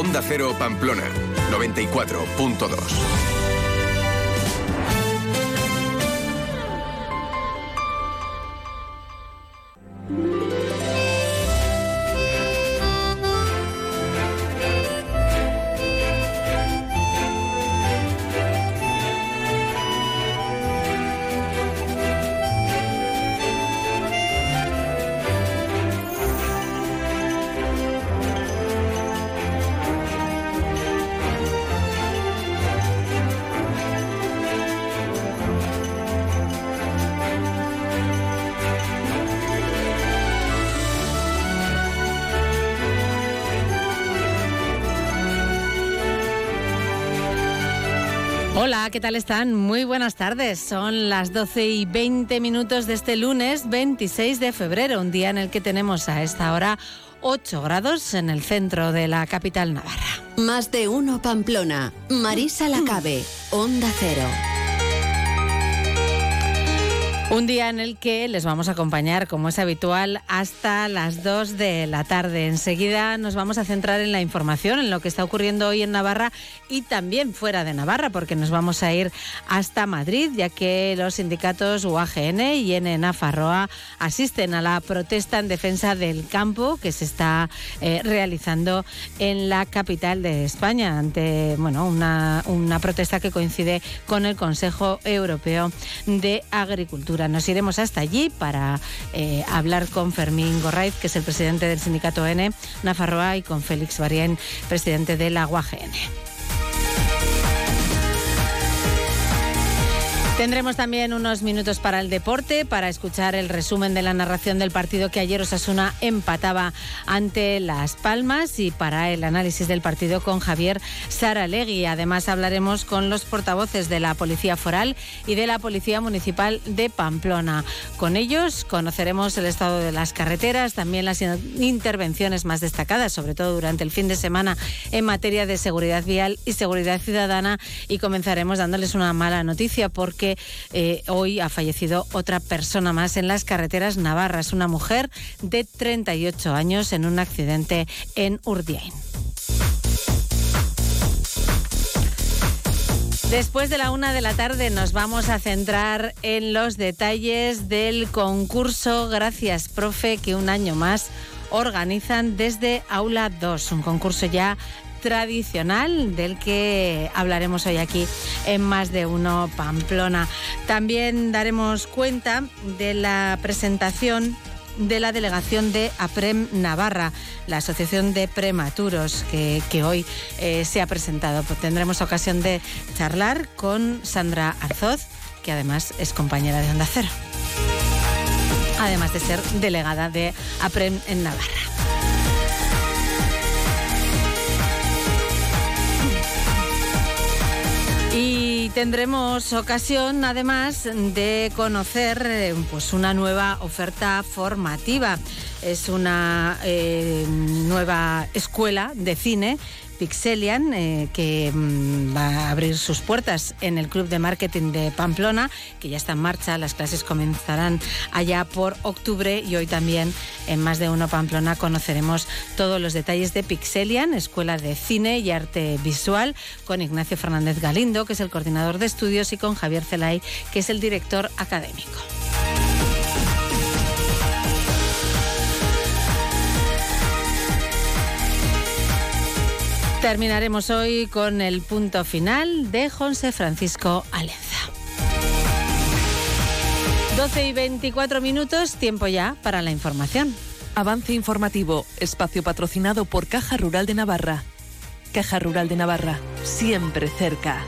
Onda Cero Pamplona, 94.2. ¿qué tal están? Muy buenas tardes. Son las 12 y 20 minutos de este lunes 26 de febrero, un día en el que tenemos a esta hora 8 grados en el centro de la capital navarra. Más de uno Pamplona. Marisa Lacabe, Onda Cero. Un día en el que les vamos a acompañar, como es habitual, hasta las 2 de la tarde. Enseguida nos vamos a centrar en la información, en lo que está ocurriendo hoy en Navarra y también fuera de Navarra, porque nos vamos a ir hasta Madrid, ya que los sindicatos UAGN y NNA Farroa asisten a la protesta en defensa del campo que se está eh, realizando en la capital de España, ante bueno, una, una protesta que coincide con el Consejo Europeo de Agricultura. Nos iremos hasta allí para eh, hablar con Fermín Gorraiz, que es el presidente del sindicato N, Nafarroa, y con Félix Barien, presidente de la UAGN. Tendremos también unos minutos para el deporte, para escuchar el resumen de la narración del partido que ayer Osasuna empataba ante Las Palmas y para el análisis del partido con Javier Saralegui. Además hablaremos con los portavoces de la Policía Foral y de la Policía Municipal de Pamplona. Con ellos conoceremos el estado de las carreteras, también las intervenciones más destacadas, sobre todo durante el fin de semana en materia de seguridad vial y seguridad ciudadana y comenzaremos dándoles una mala noticia porque eh, hoy ha fallecido otra persona más en las carreteras navarras, una mujer de 38 años en un accidente en Urdiain. Después de la una de la tarde nos vamos a centrar en los detalles del concurso Gracias, profe, que un año más organizan desde Aula 2, un concurso ya tradicional del que hablaremos hoy aquí en Más de Uno Pamplona. También daremos cuenta de la presentación de la delegación de APREM Navarra, la Asociación de Prematuros, que, hoy eh, se ha presentado. Pues tendremos ocasión de charlar con Sandra Arzoz, que además es compañera de Onda Cero, además de ser delegada de APREM en Navarra. Y tendremos ocasión además de conocer eh, pues una nueva oferta formativa. Es una eh, nueva escuela de cine Pixelian, eh, que mm, va a abrir sus puertas en el Club de Marketing de Pamplona, que ya está en marcha. Las clases comenzarán allá por octubre y hoy también en Más de Uno Pamplona conoceremos todos los detalles de Pixelian, Escuela de Cine y Arte Visual, con Ignacio Fernández Galindo, que es el coordinador de estudios, y con Javier Celay, que es el director académico. Terminaremos hoy con el punto final de José Francisco Alenza. 12 y 24 minutos, tiempo ya para la información. Avance informativo, espacio patrocinado por Caja Rural de Navarra. Caja Rural de Navarra, siempre cerca.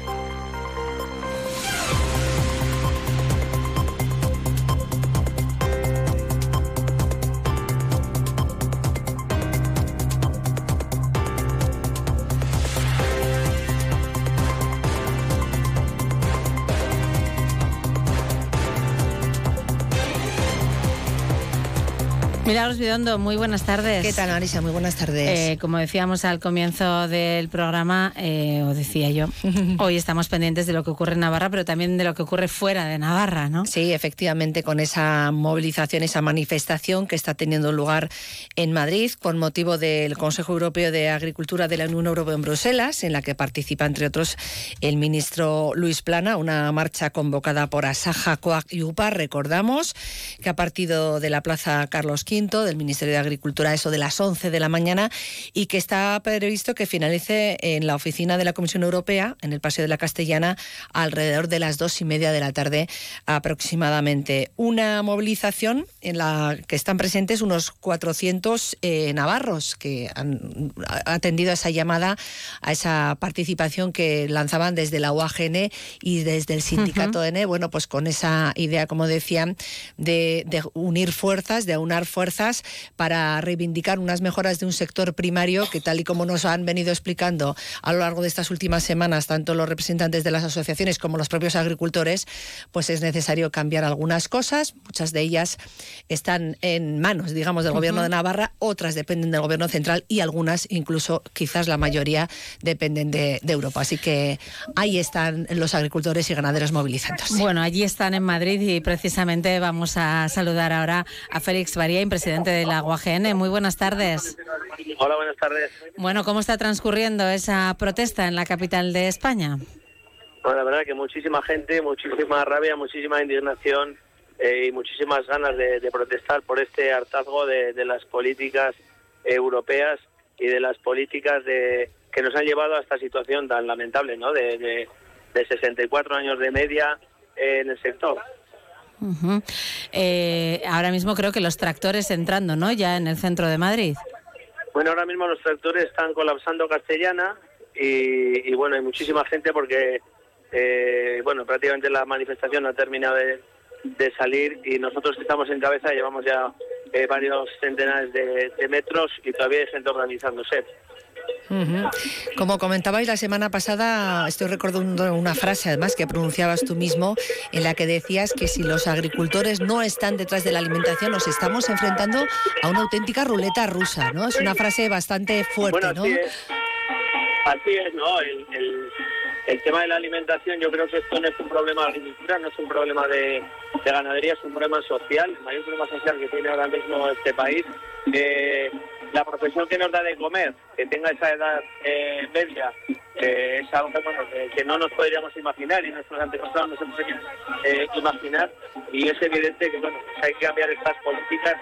Milagros Bidondo, muy buenas tardes. ¿Qué tal, Marisa? Muy buenas tardes. Eh, como decíamos al comienzo del programa, eh, o decía yo, hoy estamos pendientes de lo que ocurre en Navarra, pero también de lo que ocurre fuera de Navarra, ¿no? Sí, efectivamente, con esa movilización, esa manifestación que está teniendo lugar en Madrid con motivo del Consejo Europeo de Agricultura de la Unión Europea en Bruselas, en la que participa, entre otros, el ministro Luis Plana, una marcha convocada por Asaja, Coag y UPA. Recordamos que ha partido de la Plaza Carlos del Ministerio de Agricultura, eso de las 11 de la mañana, y que está previsto que finalice en la oficina de la Comisión Europea, en el Paseo de la Castellana, alrededor de las dos y media de la tarde aproximadamente. Una movilización en la que están presentes unos 400 eh, navarros que han atendido a esa llamada, a esa participación que lanzaban desde la UAGN y desde el sindicato N, bueno, pues con esa idea, como decían, de, de unir fuerzas, de aunar fuerzas fuerzas para reivindicar unas mejoras de un sector primario que, tal y como nos han venido explicando a lo largo de estas últimas semanas, tanto los representantes de las asociaciones como los propios agricultores, pues es necesario cambiar algunas cosas. Muchas de ellas están en manos, digamos, del Gobierno de Navarra, otras dependen del Gobierno central y algunas, incluso quizás la mayoría, dependen de, de Europa. Así que ahí están los agricultores y ganaderos movilizándose. Bueno, allí están en Madrid y precisamente vamos a saludar ahora a Félix Varía presidente de la UAGN. Muy buenas tardes. Hola, buenas tardes. Bueno, ¿cómo está transcurriendo esa protesta en la capital de España? Bueno, la verdad que muchísima gente, muchísima rabia, muchísima indignación eh, y muchísimas ganas de, protestar por este hartazgo de, las políticas europeas y de las políticas de, que nos han llevado a esta situación tan lamentable, ¿no? De, de, de 64 años de media en el sector. Eh, ahora mismo creo que los tractores entrando, ¿no? Ya en el centro de Madrid. Bueno, ahora mismo los tractores están colapsando Castellana y, bueno, hay muchísima gente porque, eh, bueno, prácticamente la manifestación ha terminado de, salir y nosotros estamos en cabeza llevamos ya eh, varios centenares de, de metros y todavía hay gente organizándose. Como comentabais la semana pasada, estoy recordando una frase además que pronunciabas tú mismo, en la que decías que si los agricultores no están detrás de la alimentación, nos estamos enfrentando a una auténtica ruleta rusa, ¿no? Es una frase bastante fuerte, ¿no? Así es, ¿no? El, tema de la alimentación, yo creo que esto no es un problema de agricultura, no es un problema de, ganadería, es un problema social, el mayor problema social que tiene ahora mismo este país. Eh, la profesión que nos da de comer, que tenga esa edad eh, media, es algo que, no nos podríamos imaginar y nuestros antepasados no se podrían eh, imaginar. Y es evidente que bueno, pues hay que cambiar estas políticas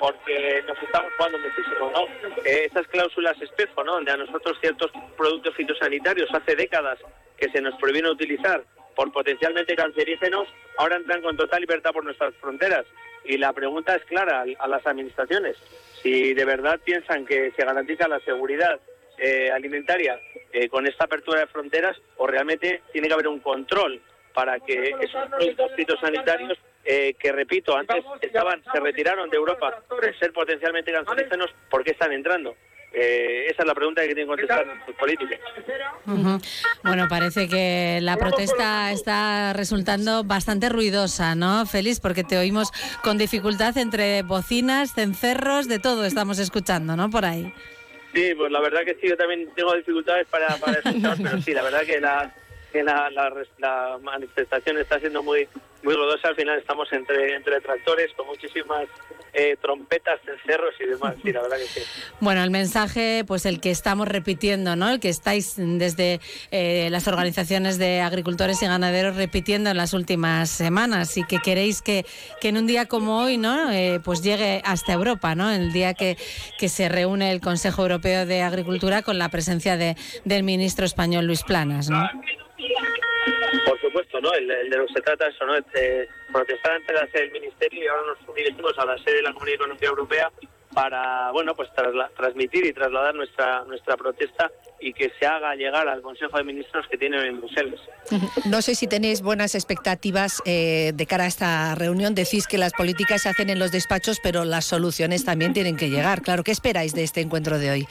porque nos estamos jugando muchísimo. ¿no? Eh, esas cláusulas espejo, ¿no? donde a nosotros ciertos productos fitosanitarios hace décadas que se nos prohibieron utilizar por potencialmente cancerígenos, ahora entran con total libertad por nuestras fronteras. Y la pregunta es clara a las administraciones. Si de verdad piensan que se garantiza la seguridad eh, alimentaria eh, con esta apertura de fronteras o realmente tiene que haber un control para que esos productos fitosanitarios eh, que repito antes estaban se retiraron de Europa por ser potencialmente cancerígenos ¿por qué están entrando? Eh, esa es la pregunta que tienen que contestar los políticos. Bueno, parece que la protesta está resultando bastante ruidosa, ¿no, Félix? Porque te oímos con dificultad entre bocinas, cencerros, de todo estamos escuchando, ¿no? Por ahí. Sí, pues la verdad que sí, yo también tengo dificultades para, para escuchar, pero sí, la verdad que la, que la, la, manifestación está siendo muy muy rodosa. Al final estamos entre, entre tractores con muchísimas eh, trompetas, cerros y demás. Sí, la verdad que sí. Bueno, el mensaje, pues el que estamos repitiendo, ¿no? El que estáis desde eh, las organizaciones de agricultores y ganaderos repitiendo en las últimas semanas y que queréis que, que en un día como hoy, ¿no? Eh, pues llegue hasta Europa, ¿no? El día que, que se reúne el Consejo Europeo de Agricultura con la presencia de, del ministro español Luis Planas, ¿no? Por supuesto, ¿no? El, de lo que se trata eso, ¿no? De protestar ante la sede del Ministerio y ahora nos dirigimos a la sede de la Comunidad Económica Europea para, bueno, pues transmitir y trasladar nuestra nuestra protesta y que se haga llegar al Consejo de Ministros que tienen en Bruselas. No sé si tenéis buenas expectativas eh, de cara a esta reunión. Decís que las políticas se hacen en los despachos, pero las soluciones también tienen que llegar. Claro, ¿qué esperáis de este encuentro de hoy?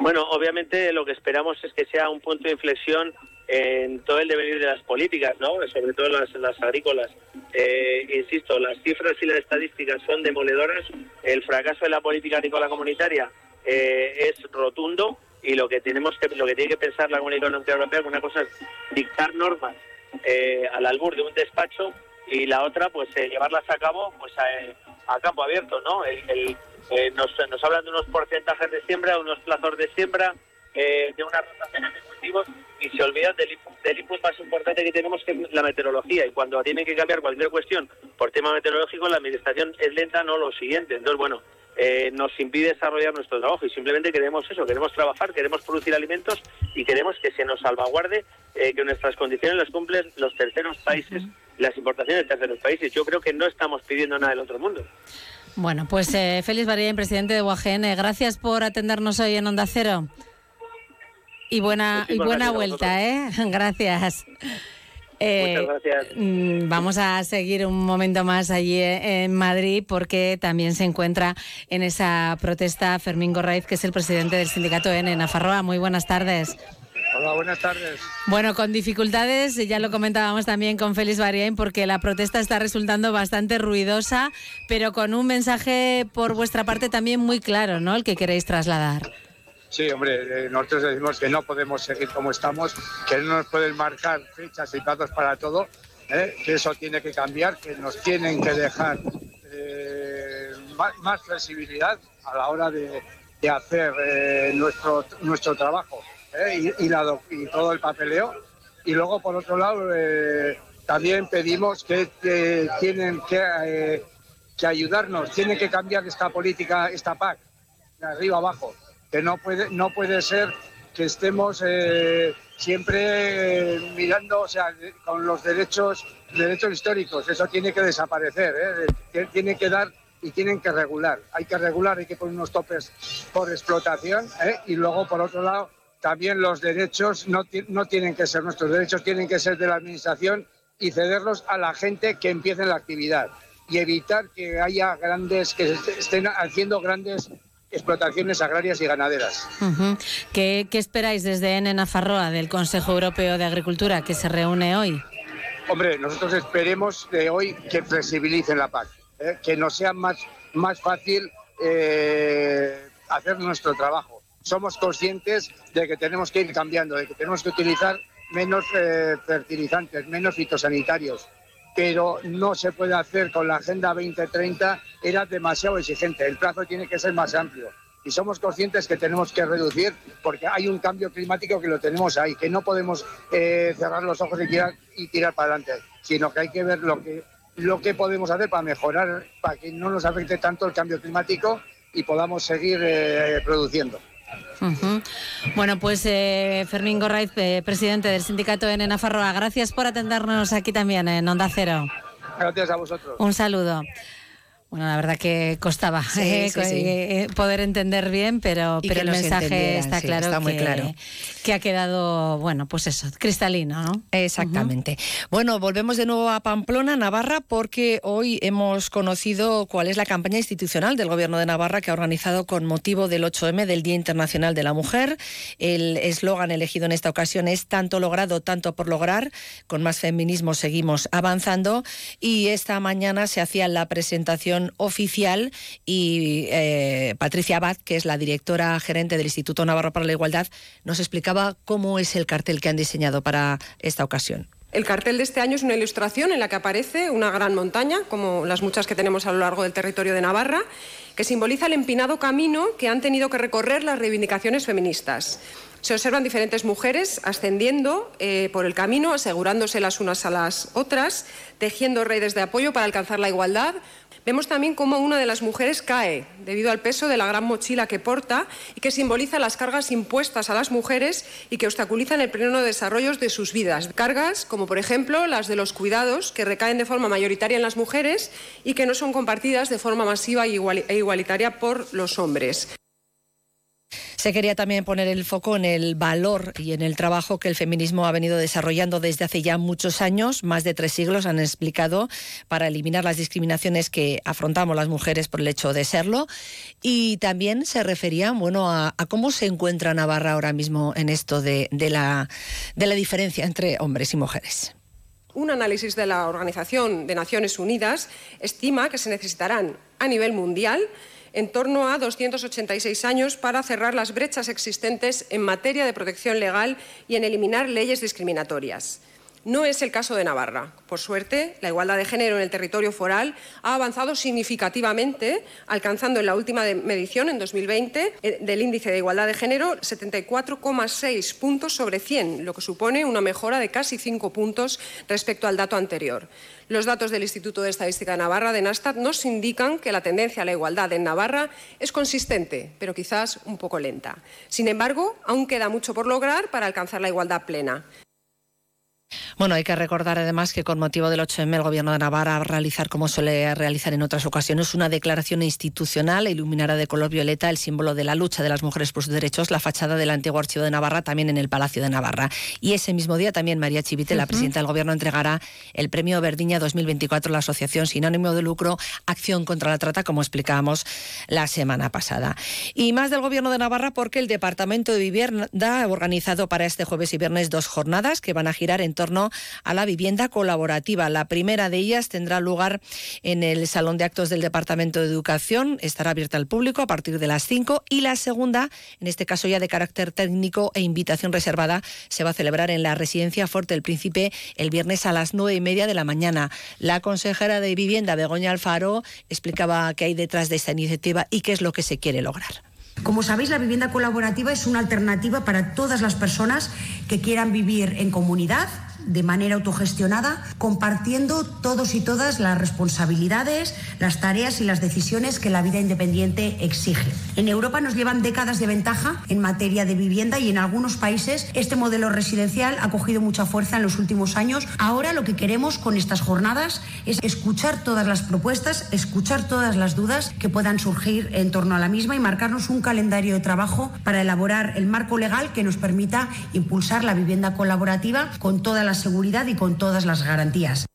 Bueno, obviamente lo que esperamos es que sea un punto de inflexión en todo el devenir de las políticas, ¿no? sobre todo las, las agrícolas. Eh, insisto, las cifras y las estadísticas son demoledoras. El fracaso de la política agrícola comunitaria eh, es rotundo y lo que tenemos que lo que tiene que pensar la Comunidad Económica Europea una cosa es dictar normas eh, al albur de un despacho y la otra pues llevarlas a cabo pues a, campo abierto, ¿no? El, nos, nos hablan de unos porcentajes de siembra, unos plazos de siembra, de unas rotaciones de cultivos y se olvidan del, del input más importante que tenemos que es la meteorología y cuando tienen que cambiar cualquier cuestión por tema meteorológico la administración es lenta no lo siguiente entonces bueno eh, nos impide desarrollar nuestro trabajo y simplemente queremos eso, queremos trabajar, queremos producir alimentos y queremos que se nos salvaguarde eh, que nuestras condiciones las cumplen los terceros países, las importaciones de terceros países. Yo creo que no estamos pidiendo nada del otro mundo. Bueno, pues eh, Félix Barilla, presidente de UAGN, gracias por atendernos hoy en Onda Cero. Y buena, y buena vuelta, ¿eh? Gracias. Eh, gracias. Mm, vamos a seguir un momento más allí eh, en Madrid porque también se encuentra en esa protesta Fermín Gorraiz, que es el presidente del sindicato N Nafarroa. Muy buenas tardes. Hola, buenas tardes. Bueno, con dificultades, ya lo comentábamos también con Félix Bariain, porque la protesta está resultando bastante ruidosa, pero con un mensaje por vuestra parte también muy claro, ¿no? El que queréis trasladar. Sí, hombre, eh, nosotros decimos que no podemos seguir como estamos, que no nos pueden marcar fechas y plazos para todo, ¿eh? que eso tiene que cambiar, que nos tienen que dejar eh, más, flexibilidad a la hora de, hacer nuestro, nuestro trabajo y, y, todo el papeleo. Y luego, por otro lado, también pedimos que, tienen que, que ayudarnos, tiene que cambiar esta política, esta PAC, de arriba abajo que no puede, no puede ser que estemos eh, siempre mirando, o sea, con los derechos, derechos históricos. Eso tiene que desaparecer, ¿eh? tiene que dar y tienen que regular. Hay que regular, hay que poner unos topes por explotación ¿eh? y luego, por otro lado, también los derechos no, no tienen que ser nuestros derechos, tienen que ser de la Administración y cederlos a la gente que empiece la actividad y evitar que haya grandes, que estén haciendo grandes explotaciones agrarias y ganaderas. ¿Qué, esperáis desde N Farroa del Consejo Europeo de Agricultura que se reúne hoy? Hombre, nosotros esperemos de hoy que flexibilicen la PAC, ¿eh? que nos sea más, más fácil eh, hacer nuestro trabajo. Somos conscientes de que tenemos que ir cambiando, de que tenemos que utilizar menos eh, fertilizantes, menos fitosanitarios, pero no se puede hacer con la Agenda 2030, era demasiado exigente. El plazo tiene que ser más amplio. Y somos conscientes que tenemos que reducir porque hay un cambio climático que lo tenemos ahí, que no podemos eh, cerrar los ojos y tirar, y tirar para adelante, sino que hay que ver lo que, lo que podemos hacer para mejorar, para que no nos afecte tanto el cambio climático y podamos seguir eh, produciendo. Bueno, pues eh, Fermín Gorraiz, eh, presidente del sindicato en Nafarroa, gracias por atendernos aquí también en Onda Cero. Gracias a vosotros. Un saludo. Bueno, la verdad que costaba eh, eh, poder entender bien, pero, pero el mensaje está claro, está muy que, claro que ha quedado, bueno, pues eso, cristalino, ¿no? Exactamente. Bueno, volvemos de nuevo a Pamplona, Navarra, porque hoy hemos conocido cuál es la campaña institucional del Gobierno de Navarra que ha organizado con motivo del 8M del Día Internacional de la Mujer. El eslogan elegido en esta ocasión es tanto logrado, tanto por lograr. Con más feminismo seguimos avanzando. Y esta mañana se hacía la presentación oficial y eh, Patricia Abad, que es la directora gerente del Instituto Navarro para la Igualdad, nos explicaba cómo es el cartel que han diseñado para esta ocasión. El cartel de este año es una ilustración en la que aparece una gran montaña, como las muchas que tenemos a lo largo del territorio de Navarra, que simboliza el empinado camino que han tenido que recorrer las reivindicaciones feministas. Se observan diferentes mujeres ascendiendo eh, por el camino, asegurándose las unas a las otras, tejiendo redes de apoyo para alcanzar la igualdad, Vemos también cómo una de las mujeres cae debido al peso de la gran mochila que porta y que simboliza las cargas impuestas a las mujeres y que obstaculizan el pleno desarrollo de sus vidas. Cargas como, por ejemplo, las de los cuidados, que recaen de forma mayoritaria en las mujeres y que no son compartidas de forma masiva e igualitaria por los hombres. Se quería también poner el foco en el valor y en el trabajo que el feminismo ha venido desarrollando desde hace ya muchos años, más de tres siglos han explicado, para eliminar las discriminaciones que afrontamos las mujeres por el hecho de serlo. Y también se referían bueno, a, cómo se encuentra Navarra ahora mismo en esto de, la, de la diferencia entre hombres y mujeres. Un análisis de la Organización de Naciones Unidas estima que se necesitarán a nivel mundial en torno a 286 años para cerrar las brechas existentes en materia de protección legal y en eliminar leyes discriminatorias. No es el caso de Navarra. Por suerte, la igualdad de género en el territorio foral ha avanzado significativamente, alcanzando en la última medición, en 2020, eh, del índice de igualdad de género 74,6 puntos sobre 100, lo que supone una mejora de casi 5 puntos respecto al dato anterior. Los datos del Instituto de Estadística de Navarra, de Nastat, nos indican que la tendencia a la igualdad en Navarra es consistente, pero quizás un poco lenta. Sin embargo, aún queda mucho por lograr para alcanzar la igualdad plena. Bueno, hay que recordar además que con motivo del 8M el Gobierno de Navarra va a realizar, como suele realizar en otras ocasiones, una declaración institucional e iluminará de color violeta el símbolo de la lucha de las mujeres por sus derechos, la fachada del antiguo Archivo de Navarra, también en el Palacio de Navarra. Y ese mismo día también María Chivite, la presidenta del Gobierno, entregará el Premio Verdiña 2024 a la Asociación Sin Ánimo de Lucro Acción contra la Trata, como explicábamos la semana pasada. Y más del Gobierno de Navarra porque el Departamento de Vivienda ha organizado para este jueves y viernes dos jornadas que van a girar en torno a la vivienda colaborativa. La primera de ellas tendrá lugar en el Salón de Actos del Departamento de Educación. Estará abierta al público a partir de las 5 y la segunda, en este caso ya de carácter técnico e invitación reservada, se va a celebrar en la residencia Fuerte del Príncipe el viernes a las nueve y media de la mañana. La consejera de Vivienda, Begoña Alfaro, explicaba qué hay detrás de esta iniciativa y qué es lo que se quiere lograr. Como sabéis, la vivienda colaborativa es una alternativa para todas las personas que quieran vivir en comunidad de manera autogestionada, compartiendo todos y todas las responsabilidades, las tareas y las decisiones que la vida independiente exige. En Europa nos llevan décadas de ventaja en materia de vivienda y en algunos países este modelo residencial ha cogido mucha fuerza en los últimos años. Ahora lo que queremos con estas jornadas es escuchar todas las propuestas, escuchar todas las dudas que puedan surgir en torno a la misma y marcarnos un calendario de trabajo para elaborar el marco legal que nos permita impulsar la vivienda colaborativa con todas las seguridad y con todas las garantías.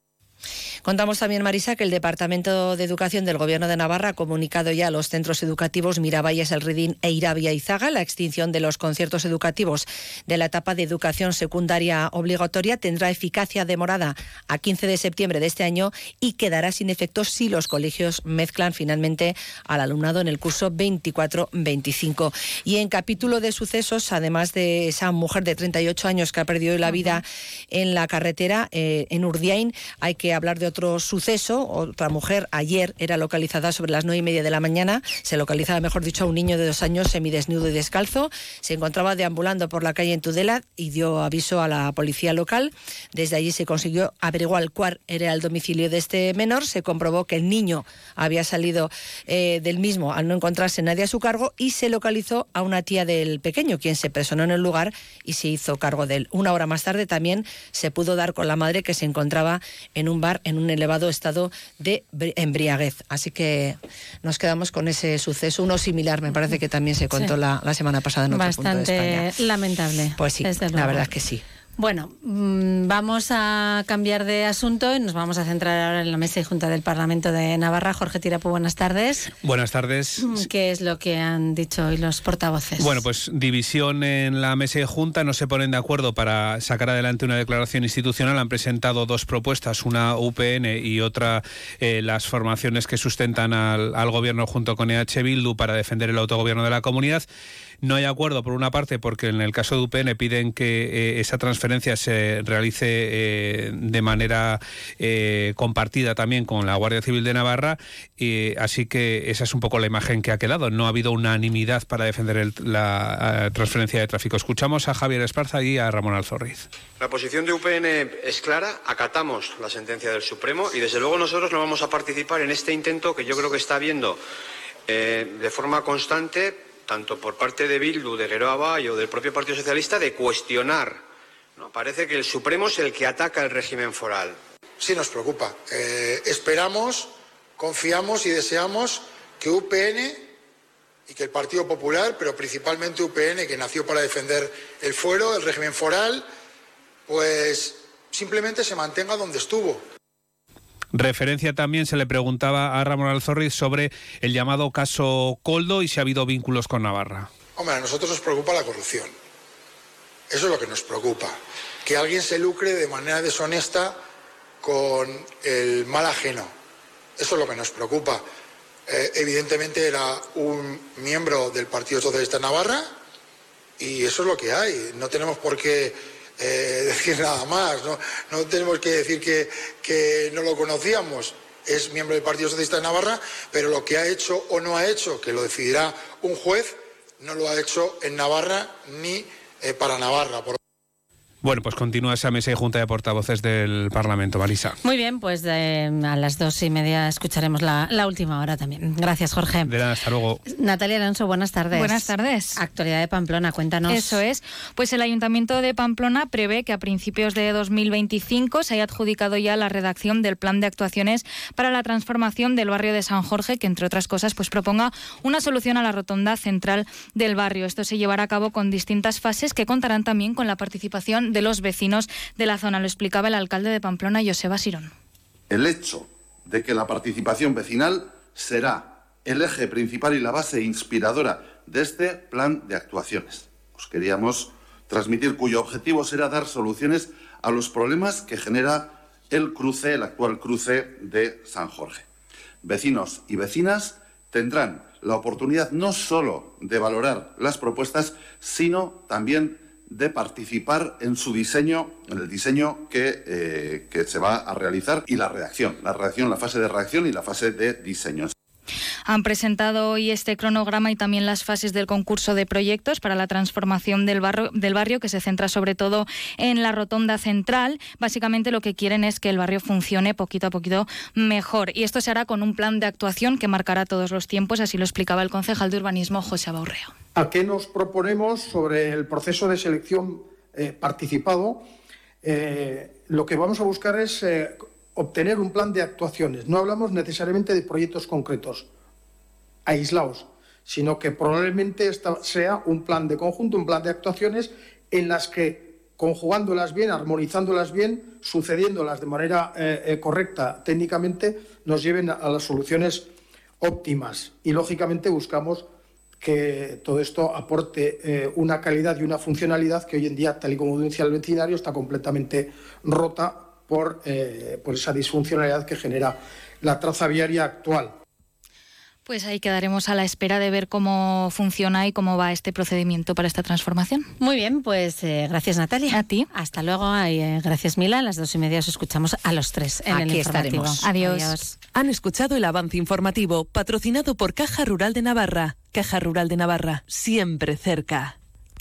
Contamos también, Marisa, que el Departamento de Educación del Gobierno de Navarra ha comunicado ya a los centros educativos Miravalles, El Ridín e Irabia y Zaga la extinción de los conciertos educativos de la etapa de educación secundaria obligatoria tendrá eficacia demorada a 15 de septiembre de este año y quedará sin efecto si los colegios mezclan finalmente al alumnado en el curso 24-25. Y en capítulo de sucesos, además de esa mujer de 38 años que ha perdido la vida en la carretera eh, en Urdiain, hay que hablar de otro suceso. Otra mujer ayer era localizada sobre las nueve y media de la mañana. Se localizaba, mejor dicho, a un niño de dos años semidesnudo y descalzo. Se encontraba deambulando por la calle en Tudela y dio aviso a la policía local. Desde allí se consiguió averiguar cuál era el domicilio de este menor. Se comprobó que el niño había salido eh, del mismo al no encontrarse nadie a su cargo y se localizó a una tía del pequeño, quien se personó en el lugar y se hizo cargo de él. Una hora más tarde también se pudo dar con la madre que se encontraba en un bar en un un elevado estado de embriaguez. Así que nos quedamos con ese suceso, uno similar, me parece que también se contó la, semana pasada en otro Bastante punto de España. lamentable. Pues sí, la verdad es que sí. Bueno, mm, vamos a cambiar de asunto y nos vamos a centrar ahora en la mesa y junta del Parlamento de Navarra. Jorge Tirapu, buenas tardes. Buenas tardes. Mm, ¿Qué es lo que han dicho hoy los portavoces? Bueno, pues división en la mesa y junta. No se ponen de acuerdo para sacar adelante una declaración institucional. Han presentado dos propuestas, una UPN y otra eh, las formaciones que sustentan al, al gobierno junto con EH Bildu para defender el autogobierno de la comunidad. No hay acuerdo, por una parte, porque en el caso de UPN piden que eh, esa transferencia se realice eh, de manera eh, compartida también con la Guardia Civil de Navarra, así que esa es un poco la imagen que ha quedado. No ha habido unanimidad para defender la transferencia de tráfico. Escuchamos a Javier Esparza y a Ramón Alzorriz. La posición de UPN es clara, acatamos la sentencia del Supremo y desde luego nosotros no vamos a participar en este intento que yo creo que está habiendo de forma constante tanto por parte de Bildu, de Geroa o del propio Partido Socialista, de cuestionar. ¿no? Parece que el Supremo es el que ataca el régimen foral. Sí nos preocupa. Eh, esperamos, confiamos y deseamos que UPN y que el Partido Popular, pero principalmente UPN, que nació para defender el fuero, el régimen foral, pues simplemente se mantenga donde estuvo. Referencia también se le preguntaba a Ramón Alzorriz sobre el llamado caso Coldo y si ha habido vínculos con Navarra. Hombre, a nosotros nos preocupa la corrupción. Eso es lo que nos preocupa. Que alguien se lucre de manera deshonesta con el mal ajeno. Eso es lo que nos preocupa. Eh, evidentemente era un miembro del Partido Socialista Navarra y eso es lo que hay. No tenemos por qué eh, decir nada más, ¿no? no tenemos que decir que, que no lo conocíamos. Es miembro del Partido Socialista de Navarra, pero lo que ha hecho o no ha hecho, que lo decidirá un juez, no lo ha hecho en Navarra ni eh, para Navarra. Bueno, pues continúa esa mesa y junta de portavoces del Parlamento, Marisa. Muy bien, pues eh, a las dos y media escucharemos la, última hora también. Gracias, Jorge. De nada, hasta luego. Natalia Alonso, buenas tardes. Buenas tardes. Actualidad de Pamplona, cuéntanos. Eso es. Pues el Ayuntamiento de Pamplona prevé que a principios de 2025 se haya adjudicado ya la redacción del plan de actuaciones para la transformación del barrio de San Jorge, que entre otras cosas pues proponga una solución a la rotonda central del barrio. Esto se llevará a cabo con distintas fases que contarán también con la participación de los vecinos de la zona. Lo explicaba el alcalde de Pamplona, Joseba Sirón. El hecho de que la participación vecinal será el eje principal y la base inspiradora de este plan de actuaciones. Os queríamos transmitir cuyo objetivo será dar soluciones a los problemas que genera el cruce, el actual cruce de San Jorge. Vecinos y vecinas tendrán la oportunidad no solo de valorar las propuestas, sino también de participar en su diseño, en el diseño que, eh, que se va a realizar y la redacción, la redacción, la fase de redacción y la fase de diseño. Han presentado hoy este cronograma y también las fases del concurso de proyectos para la transformación del barrio, del barrio que se centra sobre todo en la rotonda central. Básicamente lo que quieren es que el barrio funcione poquito a poquito mejor. Y esto se hará con un plan de actuación que marcará todos los tiempos, así lo explicaba el concejal de urbanismo José Baurreo. ¿A qué nos proponemos sobre el proceso de selección eh, participado? Eh, lo que vamos a buscar es eh, obtener un plan de actuaciones. No hablamos necesariamente de proyectos concretos aislados, sino que probablemente esta sea un plan de conjunto, un plan de actuaciones en las que conjugándolas bien, armonizándolas bien, sucediéndolas de manera eh, eh, correcta técnicamente, nos lleven a, las soluciones óptimas. Y lógicamente buscamos que todo esto aporte eh, una calidad y una funcionalidad que hoy en día, tal y como denuncia el vecindario, está completamente rota por, por esa disfuncionalidad que genera la traza viaria actual. Pues ahí quedaremos a la espera de ver cómo funciona y cómo va este procedimiento para esta transformación. Muy bien, pues eh, gracias Natalia. A ti. Hasta luego y eh, gracias Mila. A las dos y media os escuchamos a los tres en el informativo. Estaremos. Adiós. Han escuchado el avance informativo patrocinado por Caja Rural de Navarra. Caja Rural de Navarra, siempre cerca.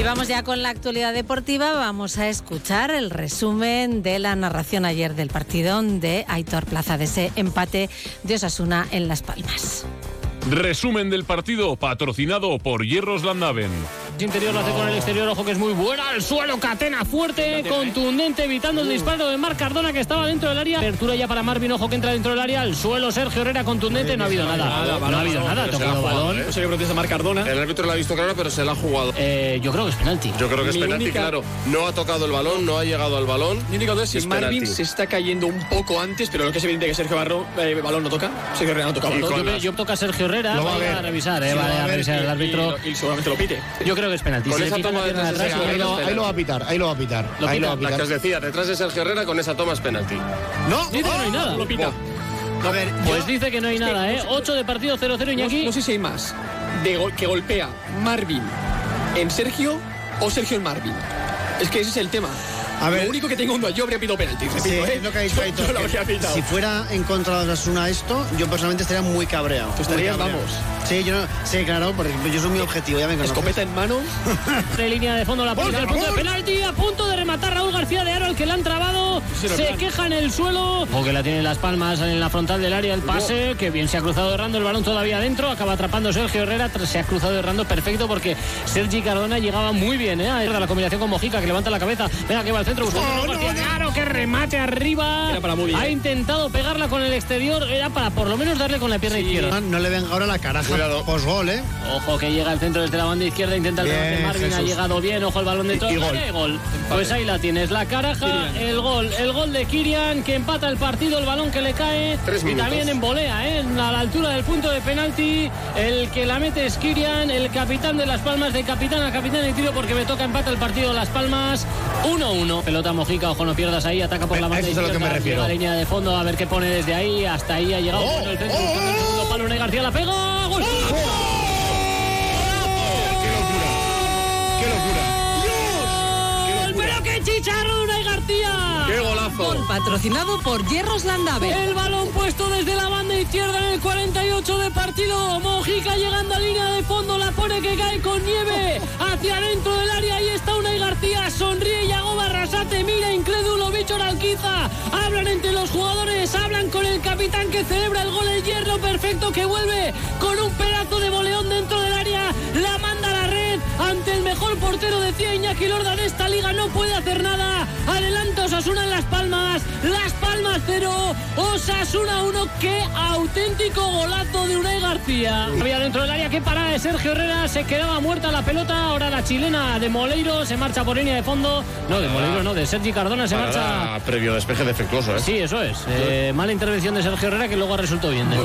Y vamos ya con la actualidad deportiva. Vamos a escuchar el resumen de la narración ayer del partido de Aitor Plaza, de ese empate de Osasuna en Las Palmas. Resumen del partido patrocinado por Hierros Landaven. Interior lo hace con el exterior, ojo que es muy buena. Al suelo, catena fuerte, contundente, evitando el disparo de Marc Cardona que estaba dentro del área. Apertura ya para Marvin, ojo que entra dentro del área. Al suelo, Sergio Herrera, contundente. No ha habido nada. No ha habido nada. Tocado balón. No sé qué protesta Marc Cardona. El árbitro lo ha visto claro, pero se la ha jugado. Eh, yo creo que es penalti. Yo creo que es penalti, claro. No ha tocado el balón, no ha llegado al balón. Mi única duda es si Marvin se está cayendo un poco antes, pero lo que es evidente que Sergio Barro, eh, balón no toca. Sergio Herrera no toca balón. Yo, yo toca Sergio Herrera. Lo va a revisar, eh, vale, a revisar el árbitro. Y, seguramente lo pite. Yo creo que es penalti. Con esa toma de atrás, ahí, lo, ahí lo va a pitar, ahí lo va a pitar. Lo ahí pita, lo va a pitar. La que os decía, detrás de Sergio Herrera con esa toma es penalti. No, dice que no hay nada. Lo pita. A ver, pues dice que no hay nada, ¿eh? 8 de partido, 0-0 Iñaki. No, no sé si hay más. De gol, que golpea Marvin en Sergio o Sergio en Marvin. Es que ese es el tema. A ver. Lo único que tengo yo habría pedido penalti. repito, Sí, ¿eh? es lo que ha dicho Yo- Aitor, yo lo que habría pitado. Si fuera en contra de Osasuna esto, yo personalmente estaría muy cabreado. Tú estarías, muy cabreado. vamos. Sí, yo no- sí, claro, porque yo soy muy objetivo, ya me conoces. Escopeta en mano. De línea de fondo la pelota al punto de penalti, a punto de rematar Raúl García de Aro, el que la han trabado, Sí, se plan. queja en el suelo. O que la tiene en las palmas en la frontal del área el pase, que bien se ha cruzado errando el balón todavía adentro, acaba atrapando Sergio Herrera, se ha cruzado errando perfecto porque Sergi Cardona llegaba muy bien, ¿eh? A la combinación con Mojica que levanta la cabeza, venga que va al centro buscando a Raúl García de Aro, que remate arriba. Era para Muri, ha ¿eh? intentado pegarla con el exterior, era para por lo menos darle con la pierna izquierda. No le venga ahora la caraja Cuidado. post-gol, ¿eh? Ojo que llega al centro desde la banda izquierda, intenta el Bien, Marvin, ha llegado bien, ojo el balón de todo. Y- y gol. gol. Pues ahí la tienes, la caraja, el gol, el gol de Kirian que empata el partido, el balón que le cae Tres y minutos. también en volea, ¿eh? a la altura del punto de penalti, el que la mete es Kirian, el capitán de Las Palmas, de capitán a capitán y tiro porque me toca empata el partido Las Palmas, 1-1. Pelota Mojica, ojo no pierdas ahí, ataca por Eh, la banda eso es a lo que me refiero. la línea de fondo a ver qué pone desde ahí, hasta ahí ha llegado bueno, el centro, buscando el segundo palo, García la pega, gol. ¡Gol! ¡Pero qué chicharro de Unai García! ¡Qué golazo! Patrocinado por Hierros Landave. El balón puesto desde la banda izquierda en el 48 de partido. Mojica llegando a línea de fondo, la pone que cae con nieve hacia adentro del área. Ahí está Unai García, sonríe Yago Barrasate, mira incrédulo Víctor Alquiza. Hablan entre los jugadores, hablan con el capitán que celebra el gol, el hierro perfecto que vuelve con un pedazo de mejor portero, decía Iñaki Lorda de esta liga, no puede hacer nada. Adelanta Osasuna en Las Palmas, Las Palmas 0, Osasuna 1. Qué auténtico golazo de Unai García. Había dentro del área, qué parada de Sergio Herrera, se quedaba muerta la pelota. Ahora la chilena de Moleiro se marcha por línea de fondo. No, de Moleiro no, de Sergi Cardona se marcha. Previo despeje defectuoso, ¿eh? Sí, eso es. Eh, mala intervención de Sergio Herrera que luego resultó bien.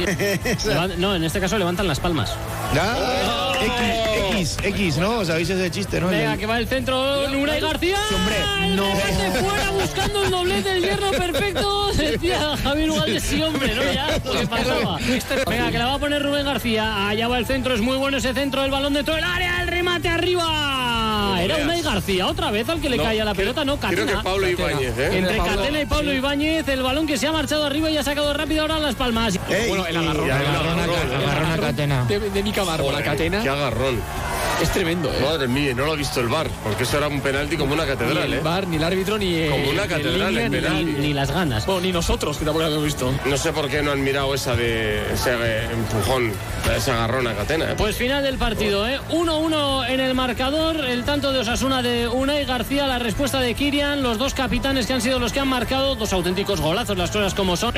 No, en este caso levantan las palmas. Ah, X, X, ¿no? ¿Sabéis ese chiste, no? Venga, que va el centro, Unai García. hombre, El no. remate fuera buscando el doblete del hierro perfecto. Decía Javier Ugalde, sí, hombre, ¿no? Ya, lo que pasaba. Venga, que la va a poner Rubén García. Allá va el centro, es muy bueno ese centro, el balón dentro del área, el remate arriba. Era Unai García, otra vez al que le No, caía la creo- pelota, no, creo Catena. que Pablo Ibáñez, ¿eh? Entre Pablo, Catena y Pablo sí. Ibáñez, el balón que se ha marchado arriba y ha sacado rápido ahora las palmas. Bueno, el agarrón. el agarrón, agarrón, el agarrón a agarrón Catena. De, de Mica Barbo, la catena. ¡Qué agarrón! Es tremendo, ¿eh? Madre mía, no lo ha visto el bar, porque eso era un penalti como una Ni catedral, el ¿eh? bar, ni el árbitro, ni. eh, Como una ni catedral, línea, el ni- penalti. Ni, ni las ganas. Bueno, ni nosotros, que tampoco lo hemos visto. No sé por qué no han mirado esa de ese eh, empujón, ese agarrón a Catena. ¿eh? Pues final del partido, ¿eh? 1-1 en el marcador, el tanto de Osasuna de Unai García, la respuesta de Kirian, los dos capitanes que han sido los que han marcado, dos auténticos golazos, las cosas como son.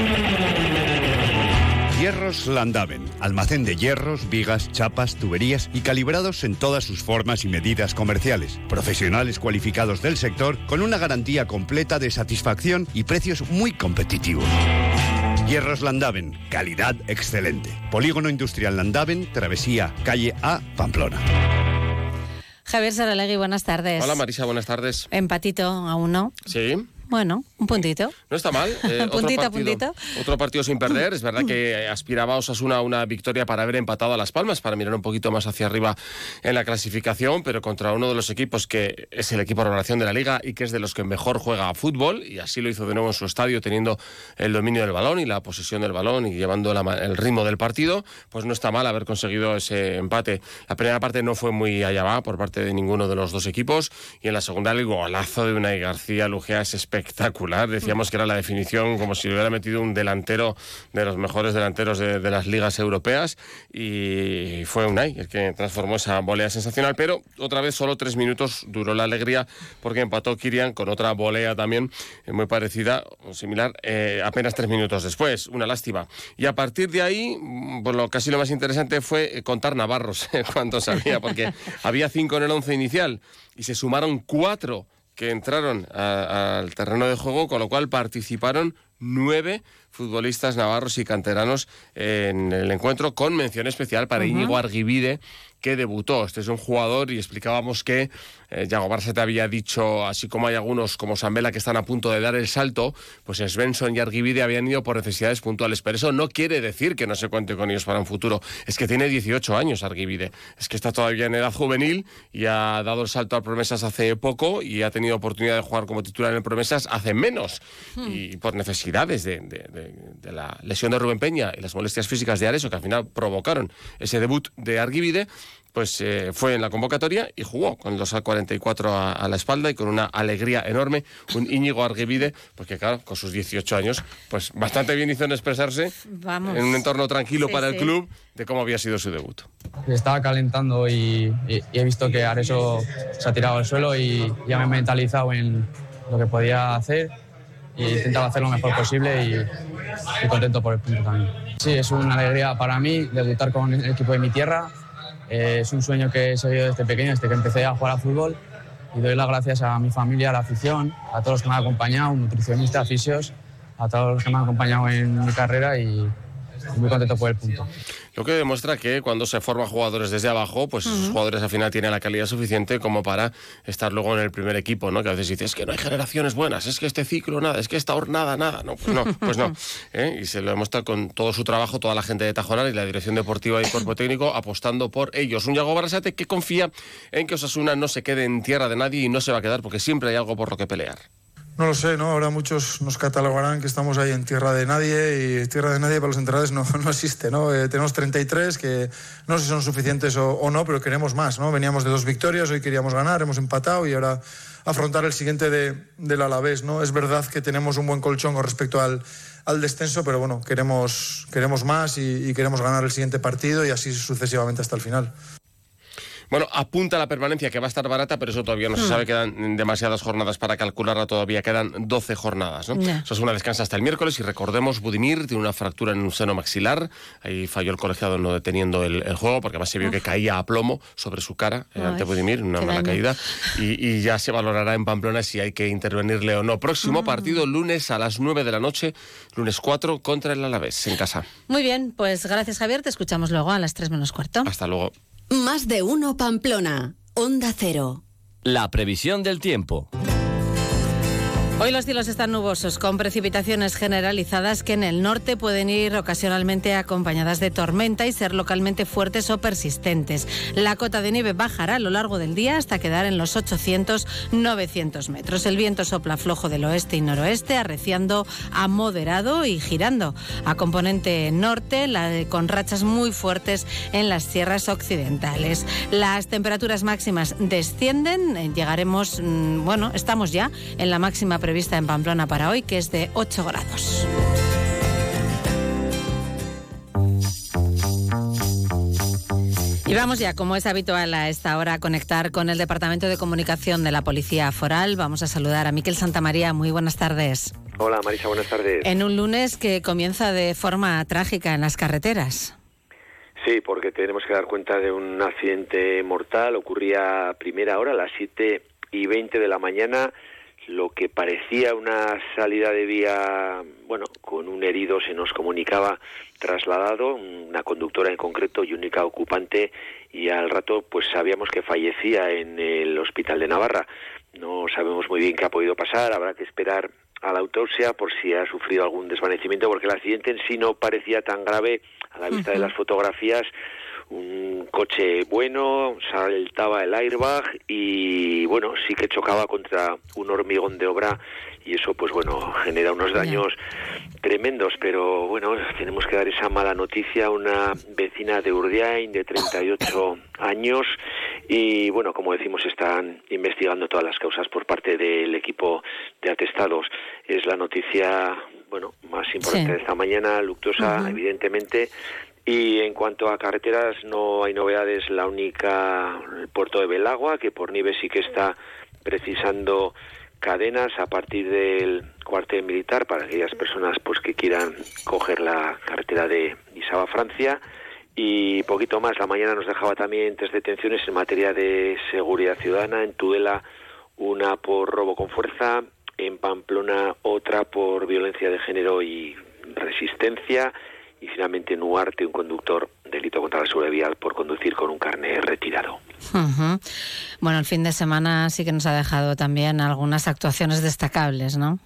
Hierros Landaven, almacén de hierros, vigas, chapas, tuberías y calibrados en todas sus formas y medidas comerciales. Profesionales cualificados del sector con una garantía completa de satisfacción y precios muy competitivos. Hierros Landaven, calidad excelente. Polígono Industrial Landaven, Travesía, calle A, Pamplona. Javier Saralegui, buenas tardes. Hola Marisa, buenas tardes. Empatito a uno. Sí. Bueno, un puntito. No está mal. eh, Puntito a partido- puntito. Otro partido sin perder. Es verdad que aspiraba Osasuna a una victoria para haber empatado a Las Palmas, para mirar un poquito más hacia arriba en la clasificación, pero contra uno de los equipos que es el equipo de revelación de la liga y que es de los que mejor juega a fútbol, y así lo hizo de nuevo en su estadio, teniendo el dominio del balón y la posesión del balón y llevando la el ritmo del partido, pues no está mal haber conseguido ese empate. La primera parte no fue muy allá va por parte de ninguno de los dos equipos, y en la segunda el golazo de Unai García Lugea es espectacular. Decíamos que era la definición como si le hubiera metido un delantero de los mejores delanteros de, de las ligas europeas y fue Unai el que transformó esa volea sensacional, pero otra vez solo tres minutos duró la alegría porque empató Kirian con otra volea también eh, muy parecida o similar eh, apenas tres minutos después. Una lástima. Y a partir de ahí, pues lo casi lo más interesante fue eh, contar navarros cuántos había, porque había cinco en el once inicial y se sumaron cuatro que entraron al terreno de juego, con lo cual participaron nueve futbolistas navarros y canteranos en el encuentro, con mención especial para Íñigo Arguivide, que debutó. Este es un jugador y explicábamos que eh, Yago Barça te había dicho, así como hay algunos como Sambela que están a punto de dar el salto, pues Svensson y Arguivide habían ido por necesidades puntuales. Pero eso no quiere decir que no se cuente con ellos para un futuro. Es que tiene 18 años Arguivide. Es que está todavía en edad juvenil y ha dado el salto a Promesas hace poco y ha tenido oportunidad de jugar como titular en Promesas hace menos. Y por necesidades de, de- de- de la lesión de Rubén Peña y las molestias físicas de Areso que al final provocaron ese debut de Arguivide, pues eh, fue en la convocatoria y jugó con los A44 a, a la espalda y con una alegría enorme, un Íñigo Arguivide, porque claro, con sus 18 años, pues bastante bien hizo en expresarse Vamos. en un entorno tranquilo Sí, para el sí. club de cómo había sido su debut. Estaba calentando y, y- y he visto que Areso se ha tirado al suelo y ya me he mentalizado en lo que podía hacer y he intentado hacer lo mejor posible y estoy contento por el punto también. Sí, es una alegría para mí debutar con el equipo de mi tierra. Eh, es un sueño que he seguido desde pequeño, desde que empecé a jugar al fútbol y doy las gracias a mi familia, a la afición, a todos los que me han acompañado, nutricionistas, fisios, a todos los que me han acompañado en mi carrera y muy contento por el punto. Lo que demuestra que cuando se forman jugadores desde abajo, pues esos jugadores al final tienen la calidad suficiente como para estar luego en el primer equipo, ¿no? Que a veces dices, es que no hay generaciones buenas, es que este ciclo nada, es que esta hornada nada. No, pues no, pues no. ¿eh? Y se lo demuestra con todo su trabajo, toda la gente de Tajonar y la dirección deportiva y cuerpo técnico apostando por ellos. Un Yago Barrasate que confía en que Osasuna no se quede en tierra de nadie y no se va a quedar porque siempre hay algo por lo que pelear. No lo sé, ¿no? Ahora muchos nos catalogarán que estamos ahí en tierra de nadie y tierra de nadie para los centrales no, no existe, ¿no? Eh, tenemos 33 que no sé si son suficientes o, no, pero queremos más, ¿no? Veníamos de dos victorias, hoy queríamos ganar, hemos empatado y ahora afrontar el siguiente de, del Alavés, ¿no? Es verdad que tenemos un buen colchón con respecto al, al descenso, pero bueno, queremos, queremos más y queremos ganar el siguiente partido y así sucesivamente hasta el final. Bueno, apunta a la permanencia que va a estar barata, pero eso todavía no se Hmm. sabe. Quedan demasiadas jornadas para calcularla todavía. Quedan 12 jornadas, ¿no? Ya. Eso es una descansa hasta el miércoles. Y recordemos, Budimir tiene una fractura en un seno maxilar. Ahí falló el colegiado no deteniendo el, el juego, porque además se vio que caía a plomo sobre su cara eh, ante Budimir, una mala daño. caída. Y, y ya se valorará en Pamplona si hay que intervenirle o no. Próximo Mm. partido, lunes a las 9 de la noche, lunes 4, contra el Alavés, en casa. Muy bien, pues gracias Javier, te escuchamos luego a las 3 menos cuarto. Hasta luego. Más de uno Pamplona. Onda Cero. La previsión del tiempo. Hoy los cielos están nubosos, con precipitaciones generalizadas que en el norte pueden ir ocasionalmente acompañadas de tormenta y ser localmente fuertes o persistentes. La cota de nieve bajará a lo largo del día hasta quedar en los 800-900 metros. El viento sopla flojo del oeste y noroeste, arreciando a moderado y girando a componente norte, con rachas muy fuertes en las sierras occidentales. Las temperaturas máximas descienden, eh, llegaremos, mm, bueno, estamos ya en la máxima prevista en Pamplona para hoy, que es de 8 grados. Y vamos ya, como es habitual a esta hora, a conectar con el Departamento de Comunicación de la Policía Foral. Vamos a saludar a Miquel Santamaría. Muy buenas tardes. Hola Marisa, buenas tardes. En un lunes que comienza de forma trágica en las carreteras. Sí, porque tenemos que dar cuenta de un accidente mortal. Ocurría a primera hora, a las 7 y 20 de la mañana. Lo que parecía una salida de vía, bueno, con un herido se nos comunicaba trasladado, una conductora en concreto y única ocupante, y al rato pues sabíamos que fallecía en el hospital de Navarra. No sabemos muy bien qué ha podido pasar, habrá que esperar a la autopsia por si ha sufrido algún desvanecimiento, porque el accidente en sí no parecía tan grave a la vista de las fotografías. Un coche bueno, saltaba el airbag y bueno, sí que chocaba contra un hormigón de obra y eso pues bueno, genera unos daños tremendos, pero bueno, tenemos que dar esa mala noticia a una vecina de Urdiain de 38 años y bueno, como decimos, están investigando todas las causas por parte del equipo de atestados. Es la noticia, bueno, más importante Sí. de esta mañana, luctuosa, evidentemente. Y en cuanto a carreteras, no hay novedades. La única, el puerto de Belagua, que por nieve sí que está precisando cadenas a partir del cuartel militar para aquellas personas pues que quieran coger la carretera de Isaba, Francia. Y poquito más, la mañana nos dejaba también tres detenciones en materia de seguridad ciudadana. En Tudela, una por robo con fuerza. en Pamplona otra por violencia de género y resistencia y finalmente en Nuarte un conductor delito contra la seguridad vial por conducir con un carnet retirado. Bueno, el fin de semana sí que nos ha dejado también algunas actuaciones destacables, ¿no?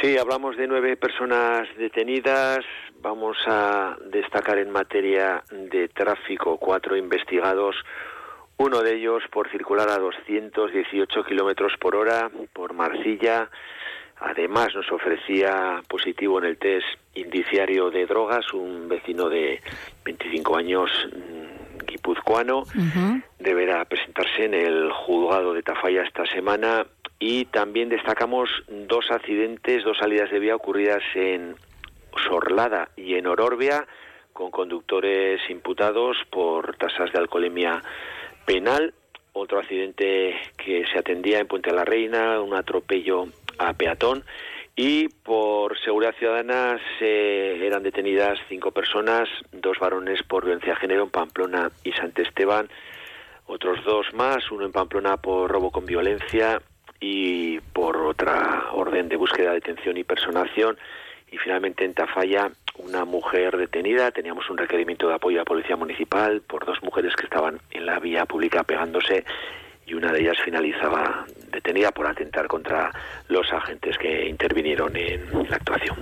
Sí, hablamos de nueve personas detenidas. Vamos a destacar en materia de tráfico cuatro investigados. Uno de ellos por circular a 218 kilómetros por hora por Marcilla. Además, nos ofrecía positivo en el test indiciario de drogas un vecino de 25 años mm, guipuzcoano. Deberá presentarse en el juzgado de Tafalla esta semana. Y también destacamos dos accidentes, dos salidas de vía ocurridas en Sorlada y en Ororbia, con conductores imputados por tasas de alcoholemia penal. Otro accidente que se atendía en Puente la Reina, un atropello a peatón. Y por seguridad ciudadana se eran detenidas cinco personas, dos varones por violencia de género en Pamplona y Sant Esteban, otros dos más, uno en Pamplona por robo con violencia y por otra orden de búsqueda, detención y personación. Y finalmente en Tafalla una mujer detenida. Teníamos un requerimiento de apoyo a la Policía Municipal por dos mujeres que estaban en la vía pública pegándose y una de ellas finalizaba detenida por atentar contra los agentes que intervinieron en la actuación.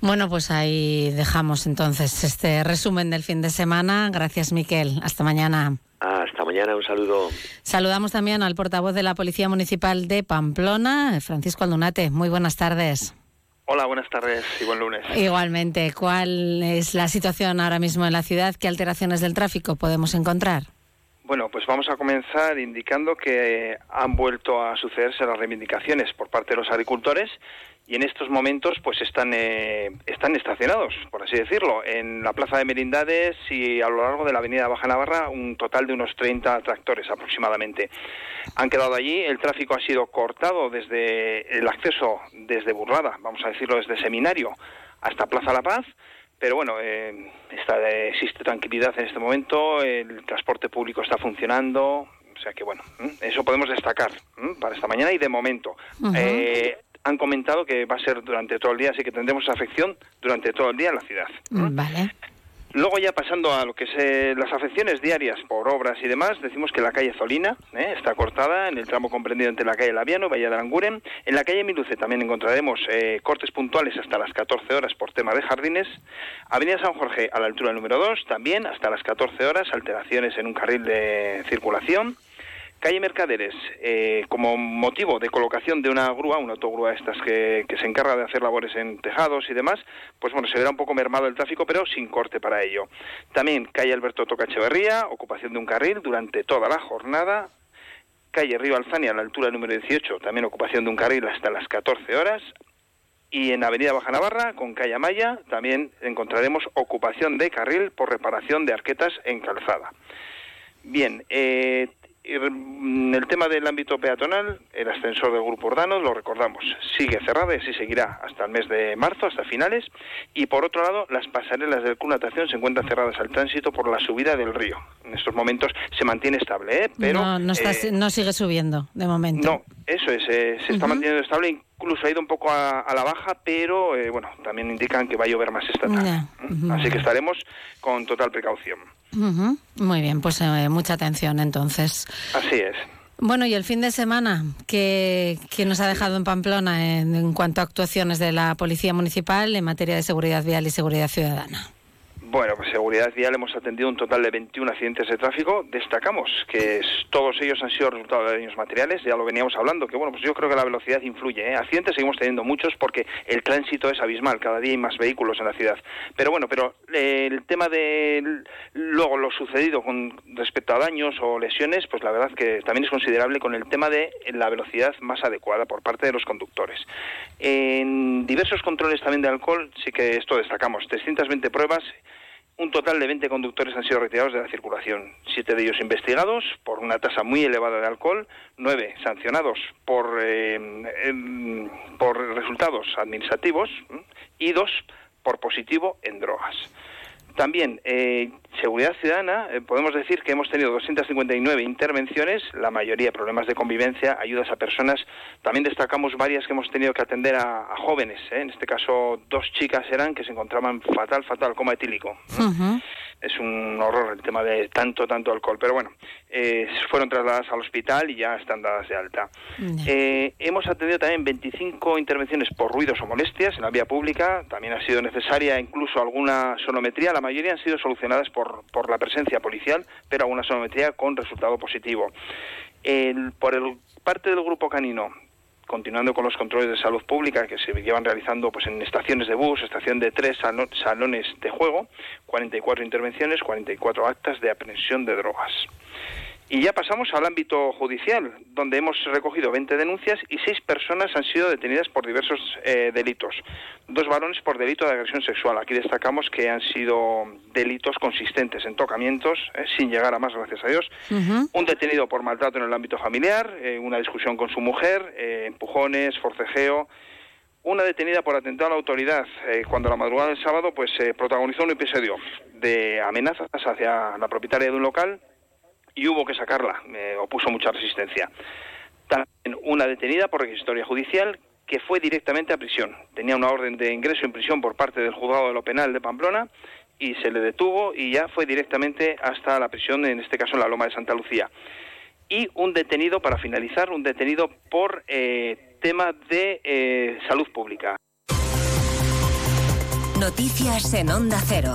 Bueno, pues ahí dejamos entonces este resumen del fin de semana. Gracias, Miquel. Hasta mañana. Hasta mañana, un saludo. Saludamos también al portavoz de la Policía Municipal de Pamplona, Francisco Aldunate. Muy buenas tardes. Hola, buenas tardes y buen lunes. Igualmente, ¿cuál es la situación ahora mismo en la ciudad? ¿Qué alteraciones del tráfico podemos encontrar? Bueno, pues vamos a comenzar indicando que han vuelto a sucederse las reivindicaciones por parte de los agricultores y en estos momentos pues están eh, están estacionados, por así decirlo, en la plaza de Merindades y a lo largo de la avenida Baja Navarra un total de unos 30 tractores aproximadamente. Han quedado allí, el tráfico ha sido cortado desde el acceso desde Burlada, vamos a decirlo desde Seminario hasta Plaza La Paz, pero bueno, eh, está, existe tranquilidad en este momento, el transporte público está funcionando, o sea que bueno, eso podemos destacar para esta mañana y de momento. Eh, han comentado que va a ser durante todo el día, así que tendremos afección durante todo el día en la ciudad. Vale. Luego ya pasando a lo que es eh, las afecciones diarias por obras y demás, decimos que la calle Zolina eh, está cortada en el tramo comprendido entre la calle Laviano y Valle de Aranguren. En la calle Miluce también encontraremos eh, cortes puntuales hasta las 14 horas por tema de jardines. Avenida San Jorge a la altura número 2 también hasta las 14 horas, alteraciones en un carril de circulación. Calle Mercaderes, eh, como motivo de colocación de una grúa, una autogrúa estas que, se encarga de hacer labores en tejados y demás, pues bueno, se verá un poco mermado el tráfico, pero sin corte para ello. También calle Alberto Toca Echeverría, ocupación de un carril durante toda la jornada. Calle Río Alzania, a la altura número 18, también ocupación de un carril hasta las 14 horas. Y en Avenida Baja Navarra, con calle Amaya, también encontraremos ocupación de carril por reparación de arquetas en calzada. Bien, eh, re- mm, el tema del ámbito peatonal, el ascensor del Grupo Ordano, lo recordamos, sigue cerrado y así seguirá hasta el mes de marzo, hasta finales. Y por otro lado, las pasarelas del Club Natación se encuentran cerradas al tránsito por la subida del río. En estos momentos se mantiene estable, ¿eh? pero no, no, está- eh, no sigue subiendo de momento. no, eso es, eh, se está manteniendo estable, incluso ha ido un poco a, a la baja, pero eh, bueno, también indican que va a llover más esta tarde. Ya. Así que estaremos con total precaución. Muy bien, pues eh, mucha atención entonces. Así es. Bueno, y el fin de semana, ¿qué, qué nos ha dejado en Pamplona en, en cuanto a actuaciones de la Policía Municipal en materia de seguridad vial y seguridad ciudadana? Bueno, pues seguridad vial hemos atendido un total de 21 accidentes de tráfico. Destacamos que todos ellos han sido resultado de daños materiales, ya lo veníamos hablando, que bueno, pues yo creo que la velocidad influye. ¿eh? Accidentes seguimos teniendo muchos porque el tránsito es abismal, cada día hay más vehículos en la ciudad. Pero bueno, pero eh, el tema de luego lo sucedido con respecto a daños o lesiones, pues la verdad que también es considerable con el tema de la velocidad más adecuada por parte de los conductores. En diversos controles también de alcohol, sí que esto destacamos, 320 pruebas un total de 20 conductores han sido retirados de la circulación, siete de ellos investigados por una tasa muy elevada de alcohol, nueve sancionados por, eh, em, por resultados administrativos y dos por positivo en drogas. También, eh, seguridad ciudadana, eh, podemos decir que hemos tenido 259 intervenciones, la mayoría problemas de convivencia, ayudas a personas. También destacamos varias que hemos tenido que atender a, jóvenes, ¿eh? en este caso dos chicas eran que se encontraban fatal, fatal, coma etílico es un horror el tema de tanto, tanto alcohol. Pero bueno, eh, fueron trasladadas al hospital y ya están dadas de alta. Hemos atendido también 25 intervenciones por ruidos o molestias en la vía pública. También ha sido necesaria incluso alguna sonometría. La mayoría han sido solucionadas por, por la presencia policial, pero alguna sonometría con resultado positivo. por el parte del grupo canino, continuando con los controles de salud pública que se llevan realizando pues en estaciones de bus, estación de tres salones de juego, 44 intervenciones, 44 actas de aprehensión de drogas. Y ya pasamos al ámbito judicial, donde hemos recogido 20 denuncias y seis personas han sido detenidas por diversos eh, delitos. Dos varones por delito de agresión sexual. Aquí destacamos que han sido delitos consistentes en tocamientos, eh, sin llegar a más, gracias a Dios. Un detenido por maltrato en el ámbito familiar, eh, una discusión con su mujer, empujones, forcejeo una detenida por atentado a la autoridad cuando la madrugada del sábado pues protagonizó un episodio de amenazas hacia la propietaria de un local y hubo que sacarla, opuso mucha resistencia. También una detenida por requisitoria judicial que fue directamente a prisión. Tenía una orden de ingreso en prisión por parte del juzgado de lo penal de Pamplona y se le detuvo y ya fue directamente hasta la prisión, en este caso en la Loma de Santa Lucía. Y un detenido, para finalizar, un detenido por eh, tema de eh, salud pública. Noticias en Onda Cero.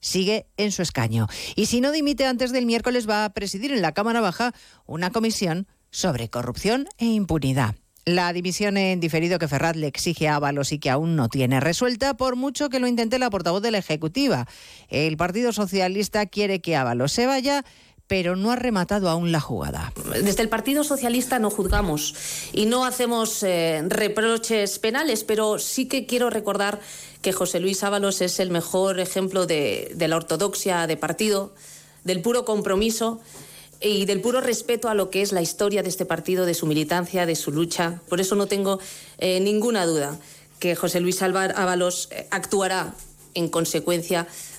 sigue en su escaño. Y si no dimite antes del miércoles, va a presidir en la Cámara Baja una comisión sobre corrupción e impunidad. La división en diferido que Ferraz le exige a Ábalos y que aún no tiene resuelta, por mucho que lo intente la portavoz de la Ejecutiva. El Partido Socialista quiere que Ábalos se vaya pero no ha rematado aún la jugada. Desde el Partido Socialista no juzgamos y no hacemos eh, reproches penales, pero sí que quiero recordar que José Luis Ábalos es el mejor ejemplo de, la ortodoxia de partido, del puro compromiso y del puro respeto a lo que es la historia de este partido, de su militancia, de su lucha. Por eso no tengo eh, ninguna duda que José Luis Ábalos eh, actuará en consecuencia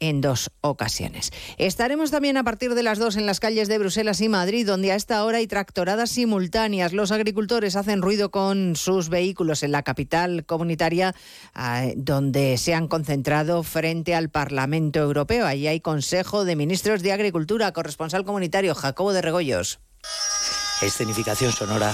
en dos ocasiones. Estaremos también a partir de las dos en las calles de Bruselas y Madrid, donde a esta hora hay tractoradas simultáneas. Los agricultores hacen ruido con sus vehículos en la capital comunitaria, ah, donde se han concentrado frente al Parlamento Europeo. Allí hay Consejo de Ministros de Agricultura, corresponsal comunitario Jacobo de Regoyos. Escenificación sonora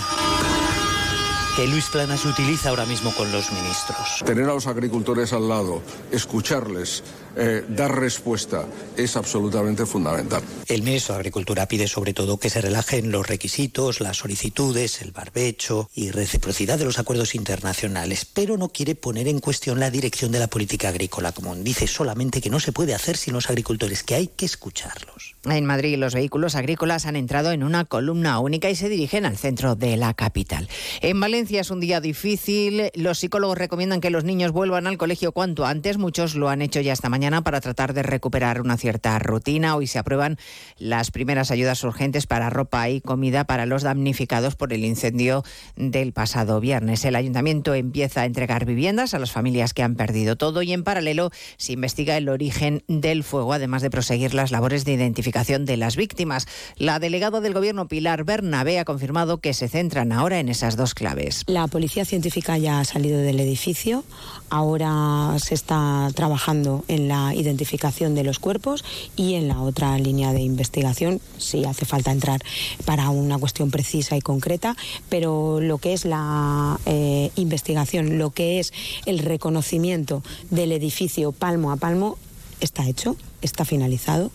que Luis Planas utiliza ahora mismo con los ministros. Tener a los agricultores al lado, escucharles, eh, dar respuesta es absolutamente fundamental. El ministro de Agricultura pide sobre todo que se relajen los requisitos, las solicitudes, el barbecho y reciprocidad de los acuerdos internacionales, pero no quiere poner en cuestión la dirección de la política agrícola común. Dice solamente que no se puede hacer sin los agricultores, que hay que escucharlos. En Madrid los vehículos agrícolas han entrado en una columna única y se dirigen al centro de la capital. En Valencia es un día difícil. Los psicólogos recomiendan que los niños vuelvan al colegio cuanto antes. Muchos lo han hecho ya esta mañana para tratar de recuperar una cierta rutina. Hoy se aprueban las primeras ayudas urgentes para ropa y comida para los damnificados por el incendio del pasado viernes. El ayuntamiento empieza a entregar viviendas a las familias que han perdido todo y en paralelo se investiga el origen del fuego, además de proseguir las labores de identificación de las víctimas. La delegada del Gobierno, Pilar Bernabé, ha confirmado que se centran ahora en esas dos claves. La policía científica ya ha salido del edificio. Ahora se está trabajando en la identificación de los cuerpos y en la otra línea de investigación, si hace falta entrar para una cuestión precisa y concreta, pero lo que es la eh, investigación, lo que es el reconocimiento del edificio palmo a palmo, está hecho, está finalizado.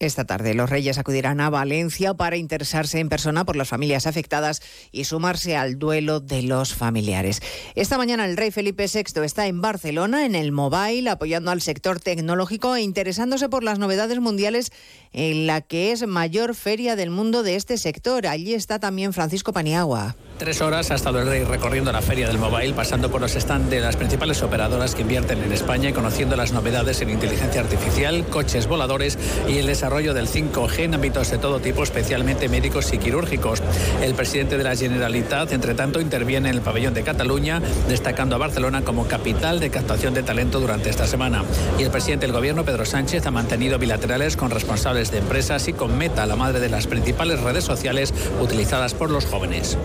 Esta tarde los Reyes acudirán a Valencia para interesarse en persona por las familias afectadas y sumarse al duelo de los familiares. Esta mañana el rey Felipe VI está en Barcelona, en el Mobile, apoyando al sector tecnológico e interesándose por las novedades mundiales en la que es mayor feria del mundo de este sector. Allí está también Francisco Paniagua. Tres horas ha estado el rey recorriendo la feria del mobile, pasando por los stands de las principales operadoras que invierten en España y conociendo las novedades en inteligencia artificial, coches voladores y el desarrollo del 5G en ámbitos de todo tipo, especialmente médicos y quirúrgicos. El presidente de la Generalitat, entre tanto, interviene en el pabellón de Cataluña, destacando a Barcelona como capital de captación de talento durante esta semana. Y el presidente del gobierno, Pedro Sánchez, ha mantenido bilaterales con responsables de empresas y con Meta, la madre de las principales redes sociales utilizadas por los jóvenes.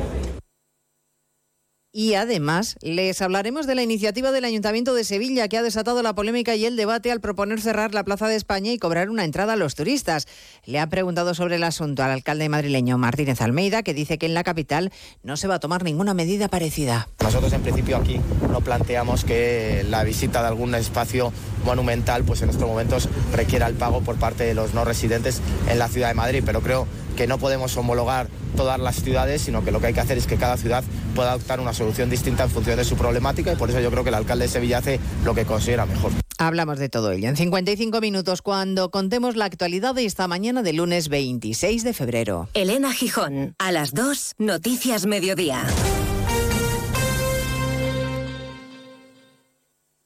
Y además les hablaremos de la iniciativa del Ayuntamiento de Sevilla que ha desatado la polémica y el debate al proponer cerrar la Plaza de España y cobrar una entrada a los turistas. Le ha preguntado sobre el asunto al alcalde madrileño Martínez Almeida, que dice que en la capital no se va a tomar ninguna medida parecida. Nosotros en principio aquí no planteamos que la visita de algún espacio monumental pues en estos momentos requiera el pago por parte de los no residentes en la ciudad de Madrid, pero creo que no podemos homologar todas las ciudades, sino que lo que hay que hacer es que cada ciudad pueda adoptar una solución distinta en función de su problemática y por eso yo creo que el alcalde de Sevilla hace lo que considera mejor. Hablamos de todo ello en 55 minutos cuando contemos la actualidad de esta mañana de lunes 26 de febrero. Elena Gijón, a las 2, Noticias Mediodía.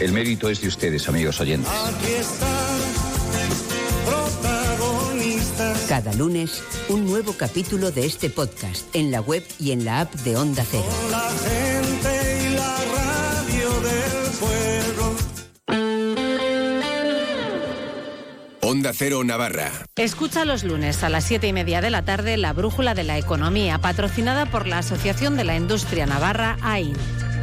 El mérito es de ustedes, amigos oyentes. Cada lunes, un nuevo capítulo de este podcast en la web y en la app de Onda Cero. La gente y la radio del pueblo. Onda Cero Navarra. Escucha los lunes a las siete y media de la tarde la Brújula de la Economía, patrocinada por la Asociación de la Industria Navarra, AIN.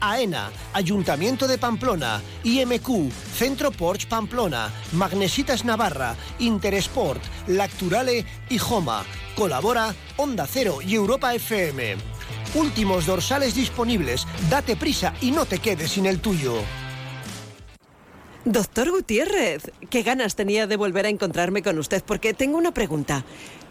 AENA, Ayuntamiento de Pamplona, IMQ, Centro Porsche Pamplona, Magnesitas Navarra, Interesport, Lacturale y Joma. Colabora Onda Cero y Europa FM. Últimos dorsales disponibles. Date prisa y no te quedes sin el tuyo. Doctor Gutiérrez, qué ganas tenía de volver a encontrarme con usted porque tengo una pregunta.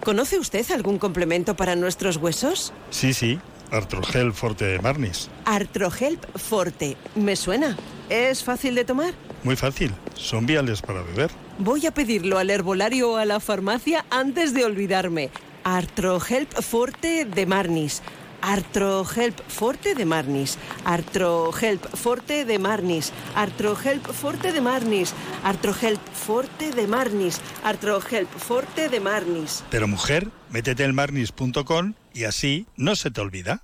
¿Conoce usted algún complemento para nuestros huesos? Sí, sí. Artrogel Forte de Marnis. Artrogel Forte. Me suena. ¿Es fácil de tomar? Muy fácil. Son viales para beber. Voy a pedirlo al herbolario o a la farmacia antes de olvidarme. Artrohelp Forte de Marnis. Artrohelp Forte de Marnis. Artrohelp Forte de Marnis. Artrohelp Forte de Marnis. Artrohelp Forte de Marnis. Artrohelp Forte de Marnis. Pero mujer, métete en marnis.com y así no se te olvida.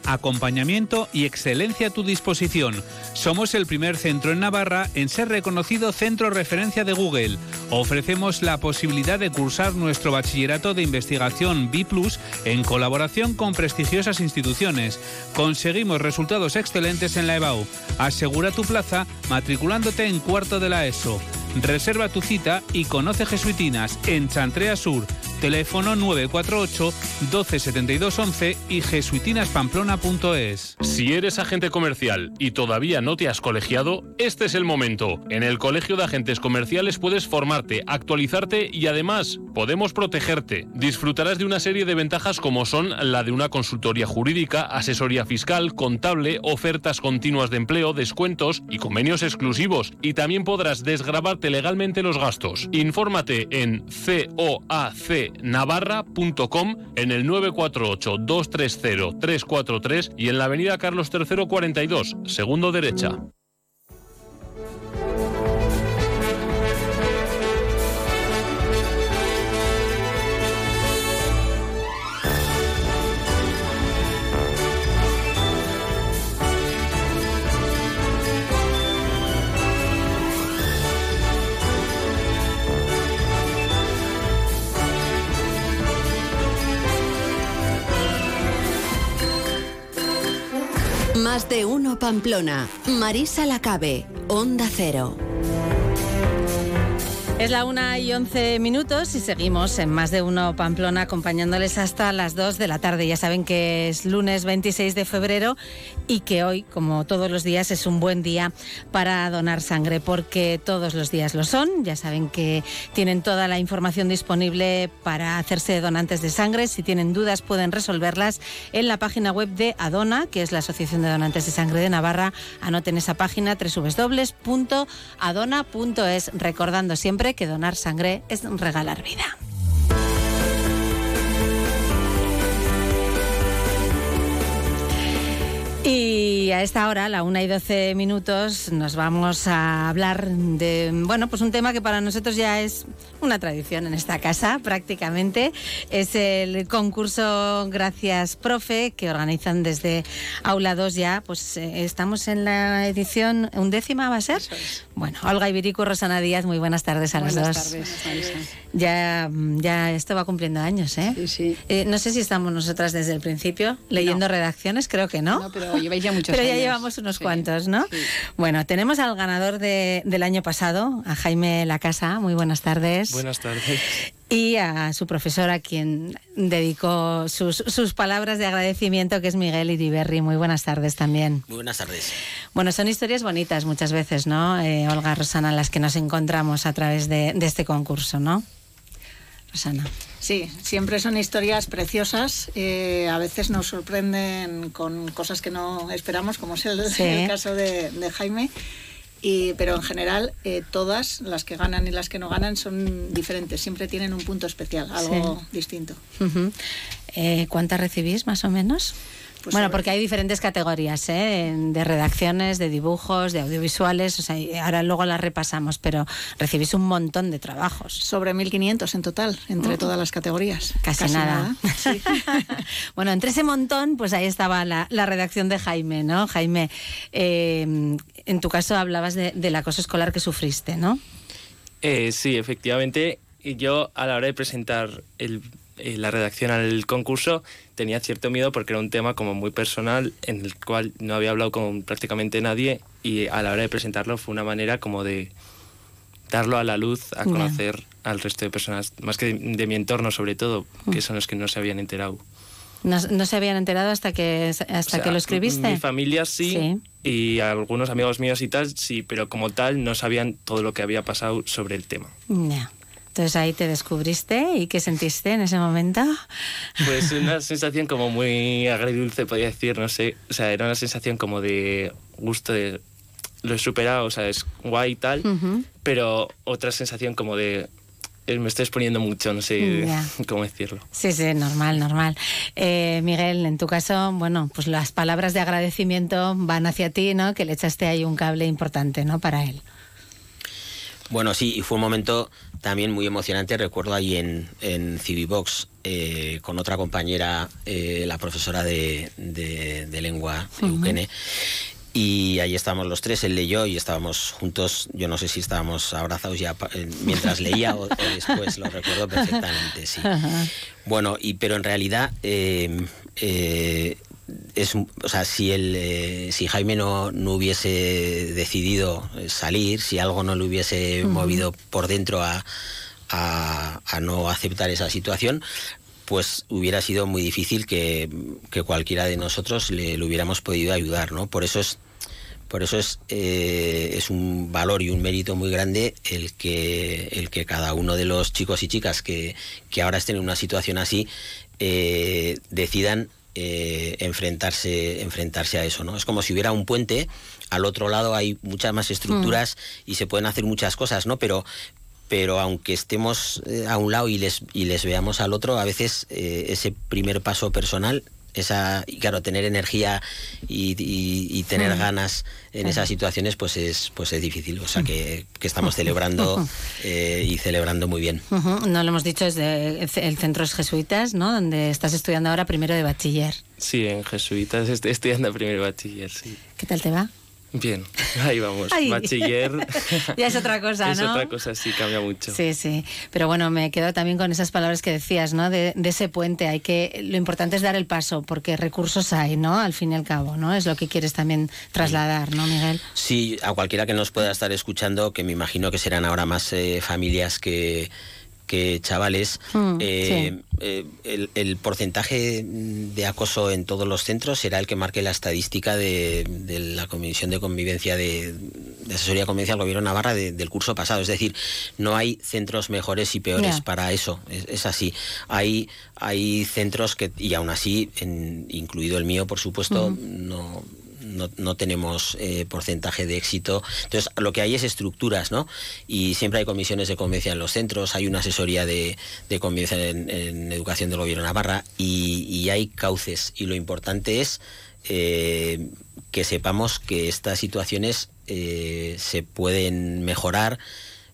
acompañamiento y excelencia a tu disposición. Somos el primer centro en Navarra en ser reconocido centro referencia de Google. Ofrecemos la posibilidad de cursar nuestro bachillerato de investigación B en colaboración con prestigiosas instituciones. Conseguimos resultados excelentes en la EBAU. Asegura tu plaza matriculándote en cuarto de la ESO. Reserva tu cita y conoce Jesuitinas en Chantrea Sur. Teléfono 948 127211 y jesuitinaspamplona.es. Si eres agente comercial y todavía no te has colegiado, este es el momento. En el Colegio de Agentes Comerciales puedes formarte, actualizarte y además podemos protegerte. Disfrutarás de una serie de ventajas como son la de una consultoría jurídica, asesoría fiscal, contable, ofertas continuas de empleo, descuentos y convenios exclusivos. Y también podrás desgrabarte legalmente los gastos. Infórmate en coacnavarra.com en el 948-230-343 y en la avenida Carlos III 42, segundo derecha. Más de uno Pamplona. Marisa Lacabe. Onda Cero. Es la una y once minutos y seguimos en más de uno Pamplona acompañándoles hasta las 2 de la tarde. Ya saben que es lunes 26 de febrero y que hoy, como todos los días, es un buen día para donar sangre porque todos los días lo son. Ya saben que tienen toda la información disponible para hacerse donantes de sangre. Si tienen dudas pueden resolverlas en la página web de Adona, que es la Asociación de Donantes de Sangre de Navarra. Anoten esa página www.adona.es recordando siempre que donar sangre es regalar vida. Y a esta hora, la una y 12 minutos, nos vamos a hablar de, bueno, pues un tema que para nosotros ya es una tradición en esta casa, prácticamente. Es el concurso Gracias Profe, que organizan desde Aula 2 ya. Pues eh, estamos en la edición undécima, ¿va a ser? Bueno, Olga Ibirico, Rosana Díaz, muy buenas tardes a las dos. Buenas tardes. Ya, ya esto va cumpliendo años, ¿eh? Sí, sí. Eh, no sé si estamos nosotras desde el principio leyendo redacciones, creo que no. No, pero lleváis ya muchos Pero ya años. llevamos unos Sí, cuantos, ¿no? sí. Bueno, tenemos al ganador de- del año pasado, a Jaime Lacasa. Muy buenas tardes. Buenas tardes. Y a su profesora, quien dedicó sus, sus palabras de agradecimiento, que es Miguel Iriberri. Muy buenas tardes también. Muy buenas tardes. Bueno, son historias bonitas muchas veces, ¿no? Eh, Olga, Rosana, las que nos encontramos a través de, de este concurso, ¿no? Rosana. Sí, siempre son historias preciosas. eh, a veces nos sorprenden con cosas que no esperamos, como es el, Sí. el caso de, de Jaime. Y, pero en general, eh, todas, las que ganan y las que no ganan, son diferentes. Siempre tienen un punto especial, algo Sí. distinto. Eh, ¿Cuántas recibís más o menos? Pues bueno, porque hay diferentes categorías, ¿eh? de redacciones, de dibujos, de audiovisuales, o sea, ahora luego las repasamos, pero recibís un montón de trabajos. Sobre 1.500 en total, entre Oh. todas las categorías. Casi, nada. bueno, entre ese montón, pues ahí estaba la, la redacción de Jaime, ¿no? Jaime, eh, en tu caso hablabas de- del acoso escolar que sufriste, ¿no? Eh, sí, efectivamente. Y Yo a la hora de presentar el- eh, la redacción al concurso tenía cierto miedo porque era un tema como muy personal en el cual no había hablado con prácticamente nadie y a la hora de presentarlo fue una manera como de darlo a la luz, a conocer al resto de personas, más que de, de mi entorno sobre todo, Mm. que son los que no se habían enterado. No, no se habían enterado hasta que hasta O sea, que lo escribiste. Mi familia sí, Sí. y algunos amigos míos y tal, sí, pero como tal no sabían todo lo que había pasado sobre el tema. Ya. Entonces ahí te descubriste y qué sentiste en ese momento. Pues una sensación como muy agridulce, podría decir, no sé. O sea, era una sensación como de gusto de lo he superado, o sea, es guay y tal, pero otra sensación como de eh, me estoy exponiendo mucho, no sé cómo decirlo. Sí, sí, normal, normal. Eh, Miguel, en tu caso, bueno, pues las palabras de agradecimiento van hacia ti, ¿no? Que le echaste ahí un cable importante, ¿no? Para él. Bueno, sí, y fue un momento también muy emocionante. Recuerdo ahí en, en Civivox eh, con otra compañera, eh, la profesora de, de- de lengua. Eukene. Y ahí estábamos los tres, él leyó y estábamos juntos. Yo no sé si estábamos abrazados ya eh, mientras leía o, o después, lo recuerdo perfectamente, sí. Bueno, y pero en realidad es, o sea, si el, eh, si Jaime no, no hubiese decidido salir, si algo no le hubiese movido por dentro a, a, a no aceptar esa situación, pues hubiera sido muy difícil que, que cualquiera de nosotros le, le hubiéramos podido ayudar, ¿no? Por eso es por eso es, eh, es un valor y un mérito muy grande el que, el que cada uno de los chicos y chicas que, que ahora estén en una situación así eh, decidan eh, enfrentarse, enfrentarse a eso. ¿no? Es como si hubiera un puente, al otro lado hay muchas más estructuras y se pueden hacer muchas cosas, ¿no? pero, pero aunque estemos eh, a un lado y les, y les veamos al otro, a veces eh, ese primer paso personal esa y claro tener energía y, y- y tener Mm. ganas en esas situaciones pues es pues es difícil o sea que, que estamos celebrando eh, y celebrando muy bien No lo hemos dicho, es de, el centro es jesuitas, ¿no? Donde estás estudiando ahora primero de bachiller. Sí, en jesuitas estoy estudiando primero bachiller, sí. ¿Qué tal te va? Bien, ahí vamos. Ay. Bachiller. Ya es otra cosa, es ¿no? otra cosa, sí, cambia mucho. Sí, sí. Pero bueno, me quedo también con esas palabras que decías, ¿no? De, de ese puente. Hay que, lo importante es dar el paso, porque recursos hay, ¿no? Al fin y al cabo, ¿no? Es lo que quieres también trasladar, ¿no, Miguel? Sí, a cualquiera que nos pueda estar escuchando, que me imagino que serán ahora más eh, familias que, que chavales, Mm, eh, eh, el, el porcentaje de acoso en todos los centros será el que marque la estadística de, de la Comisión de Convivencia de, de Asesoría Convivencia del Gobierno de Navarra de- del curso pasado. Es decir, no hay centros mejores y peores para eso. Es, es así. Hay, hay centros que, y aún así, en- incluido el mío, por supuesto, no, no, no tenemos eh, porcentaje de éxito. Entonces, lo que hay es estructuras, ¿no? Y siempre hay comisiones de convivencia en los centros, hay una asesoría de, de en, educación del gobierno Navarra y, y hay cauces. Y lo importante es eh, que sepamos que estas situaciones eh, se pueden mejorar.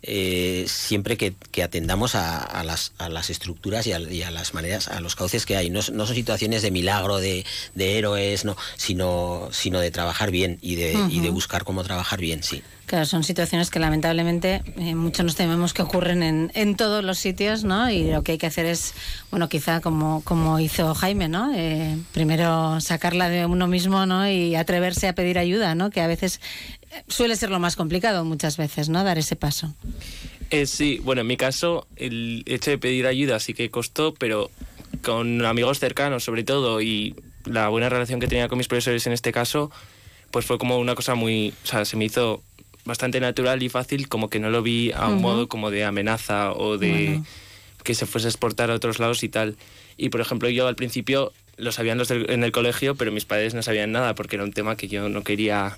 Eh, siempre que, que atendamos a, a las, a las estructuras y a, y a las maneras, a los cauces que hay. No, son situaciones de milagro, de, de héroes, no, sino, sino de trabajar bien y de, y de buscar cómo trabajar bien, sí. Claro, son situaciones que lamentablemente eh, muchos nos tememos que ocurren en, en todos los sitios, ¿no? Y lo que hay que hacer es, bueno, quizá como, como hizo Jaime, ¿no? Eh, primero sacarla de uno mismo, ¿no? Y atreverse a pedir ayuda, ¿no? Que a veces suele ser lo más complicado muchas veces, ¿no? Dar ese paso. Eh, sí, bueno, en mi caso, el hecho de pedir ayuda sí que costó, pero con amigos cercanos sobre todo y la buena relación que tenía con mis profesores en este caso, pues fue como una cosa muy, o sea, se me hizo bastante natural y fácil, como que no lo vi a un modo como de amenaza o de Bueno. que se fuese a exportar a otros lados y tal. Y por ejemplo, yo al principio lo sabían los del- en el colegio, pero mis padres no sabían nada porque era un tema que yo no quería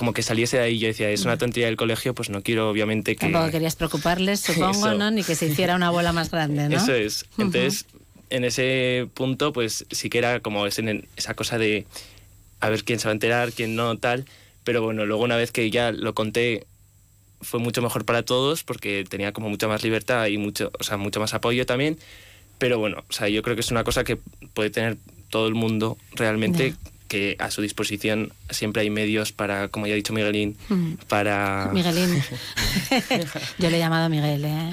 como que saliese de ahí. Yo decía, es una tontería del colegio, pues no quiero obviamente que... Tampoco querías preocuparles, supongo, Eso. ¿no? Ni que se hiciera una bola más grande, ¿no? Eso es. Entonces, en ese punto, pues sí que era como ese- esa cosa de a ver quién se va a enterar, quién no, tal. Pero bueno, luego una vez que ya lo conté, fue mucho mejor para todos porque tenía como mucha más libertad y mucho, o sea, mucho más apoyo también. Pero bueno, o sea, yo creo que es una cosa que puede tener todo el mundo realmente, que a su disposición siempre hay medios para, como ya ha dicho Miguelín, Mm. para... Miguelín. Yo le he llamado Miguel, ¿eh?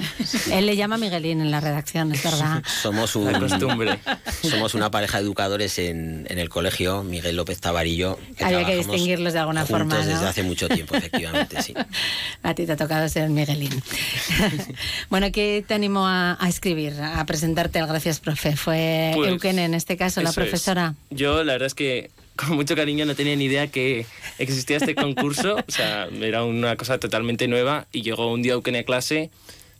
Él le llama Miguelín en la redacción, es verdad. Somos un, La costumbre. Somos una pareja de educadores en, en el colegio, Miguel López Tabarillo. Había que distinguirlos de alguna forma, ¿no? desde hace mucho tiempo, efectivamente, sí. A ti te ha tocado ser Miguelín. bueno, ¿qué te animó a, a escribir, a presentarte al Gracias Profe? ¿Fue Pues, Eukene, en este caso, la Eso es. profesora? Yo la verdad es que con mucho cariño no tenía ni idea que existía este concurso, o sea, era una cosa totalmente nueva y llegó un día Eukene a clase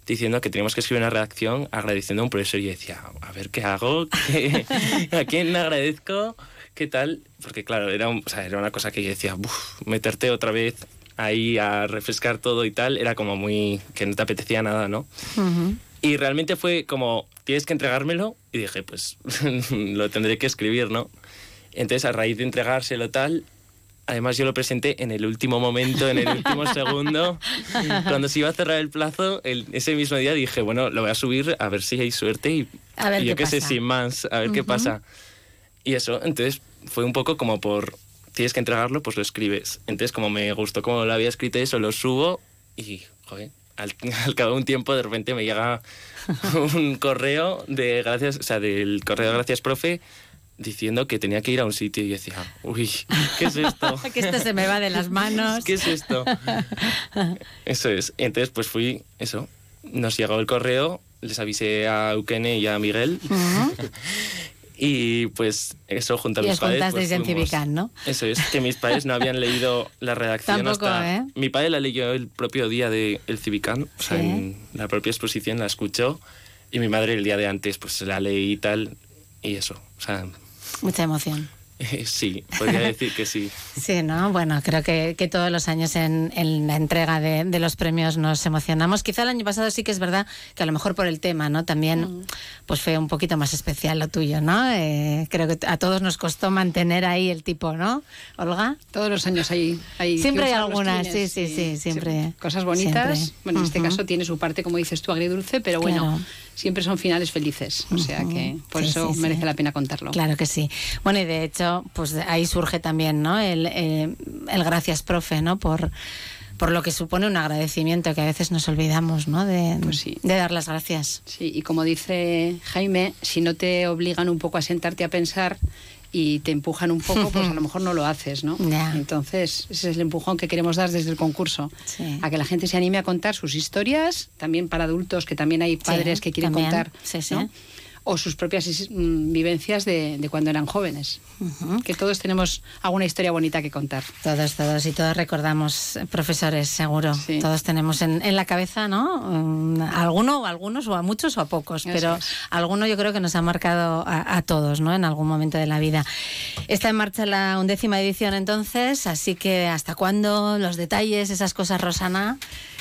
diciendo que teníamos que escribir una redacción agradeciendo a un profesor y yo decía, a ver qué hago, ¿Qué- a quién agradezco, qué tal, porque claro, era, un- o sea, era una cosa que yo decía, "Buf, meterte otra vez ahí a refrescar todo y tal, era como muy que no te apetecía nada, ¿no? Y realmente fue como, tienes que entregármelo. Y dije, pues lo tendré que escribir, ¿no? Entonces, a raíz de entregárselo tal, además yo lo presenté en el último momento, en el último segundo. Cuando se iba a cerrar el plazo, el- ese mismo día dije, bueno, lo voy a subir a ver si hay suerte y, A ver y yo qué qué sé, sin más, a ver qué Ujú. pasa. Y eso, entonces fue un poco como por, tienes que entregarlo, pues lo escribes. Entonces, como me gustó como lo había escrito eso, lo subo y, joder, al, al cabo de un tiempo de repente me llega un correo de gracias, o sea, del correo de gracias, profe, diciendo que tenía que ir a un sitio y decía, uy, ¿qué es esto? que esto se me va de las manos. ¿Qué es esto? Eso es. Entonces, pues fui, eso, nos llegó el correo, les avisé a Eukene y a Miguel. Y pues eso, junto a mis padres. pues, en. Civicán, ¿no? Eso es, que mis padres no habían leído la redacción Tampoco, hasta... ¿eh? Mi padre la leyó el propio día del el Civicán, o sea, Sí. en la propia exposición la escuchó, y mi madre el día de antes pues la leí y tal, y eso, o sea, Mucha emoción. sí, podría decir que sí. Sí, ¿no? Bueno, creo que, que todos los años en, en la entrega de, de los premios nos emocionamos. Quizá el año pasado sí que es verdad que a lo mejor por el tema, ¿no? También pues fue un poquito más especial lo tuyo, ¿no? Eh, creo que a todos nos costó mantener ahí el tipo, ¿no? Olga. Todos los años hay, hay Siempre hay algunas, sí, sí, sí, siempre. Cosas bonitas. siempre. Bueno, en este caso tiene su parte, como dices tú, agridulce, pero bueno, Claro. Siempre son finales felices. O sea que por Sí, eso sí, sí. merece la pena contarlo. Claro que sí. Bueno, y de hecho, pues ahí surge también, ¿no? El, eh, el gracias, profe, ¿no? Por, por lo que supone un agradecimiento que a veces nos olvidamos, ¿no? De, de dar las gracias. Sí, y como dice Jaime, si no te obligan un poco a sentarte a pensar y te empujan un poco, pues a lo mejor no lo haces, ¿no? Entonces, ese es el empujón que queremos dar desde el concurso. A que la gente se anime a contar sus historias, también para adultos, que también hay padres que quieren también. contar, Sí, sí. ¿no? O sus propias mm, vivencias de, de cuando eran jóvenes. Que todos tenemos alguna historia bonita que contar. Todos, todos y todos recordamos eh, profesores, seguro. Todos tenemos en, en la cabeza, ¿no? Mm, alguno, o algunos, o a muchos o a pocos, Eso pero es. alguno yo creo que nos ha marcado a, a todos, ¿no? En algún momento de la vida. Está en marcha la undécima edición entonces, así que ¿hasta cuándo? Los detalles, esas cosas, Rosana,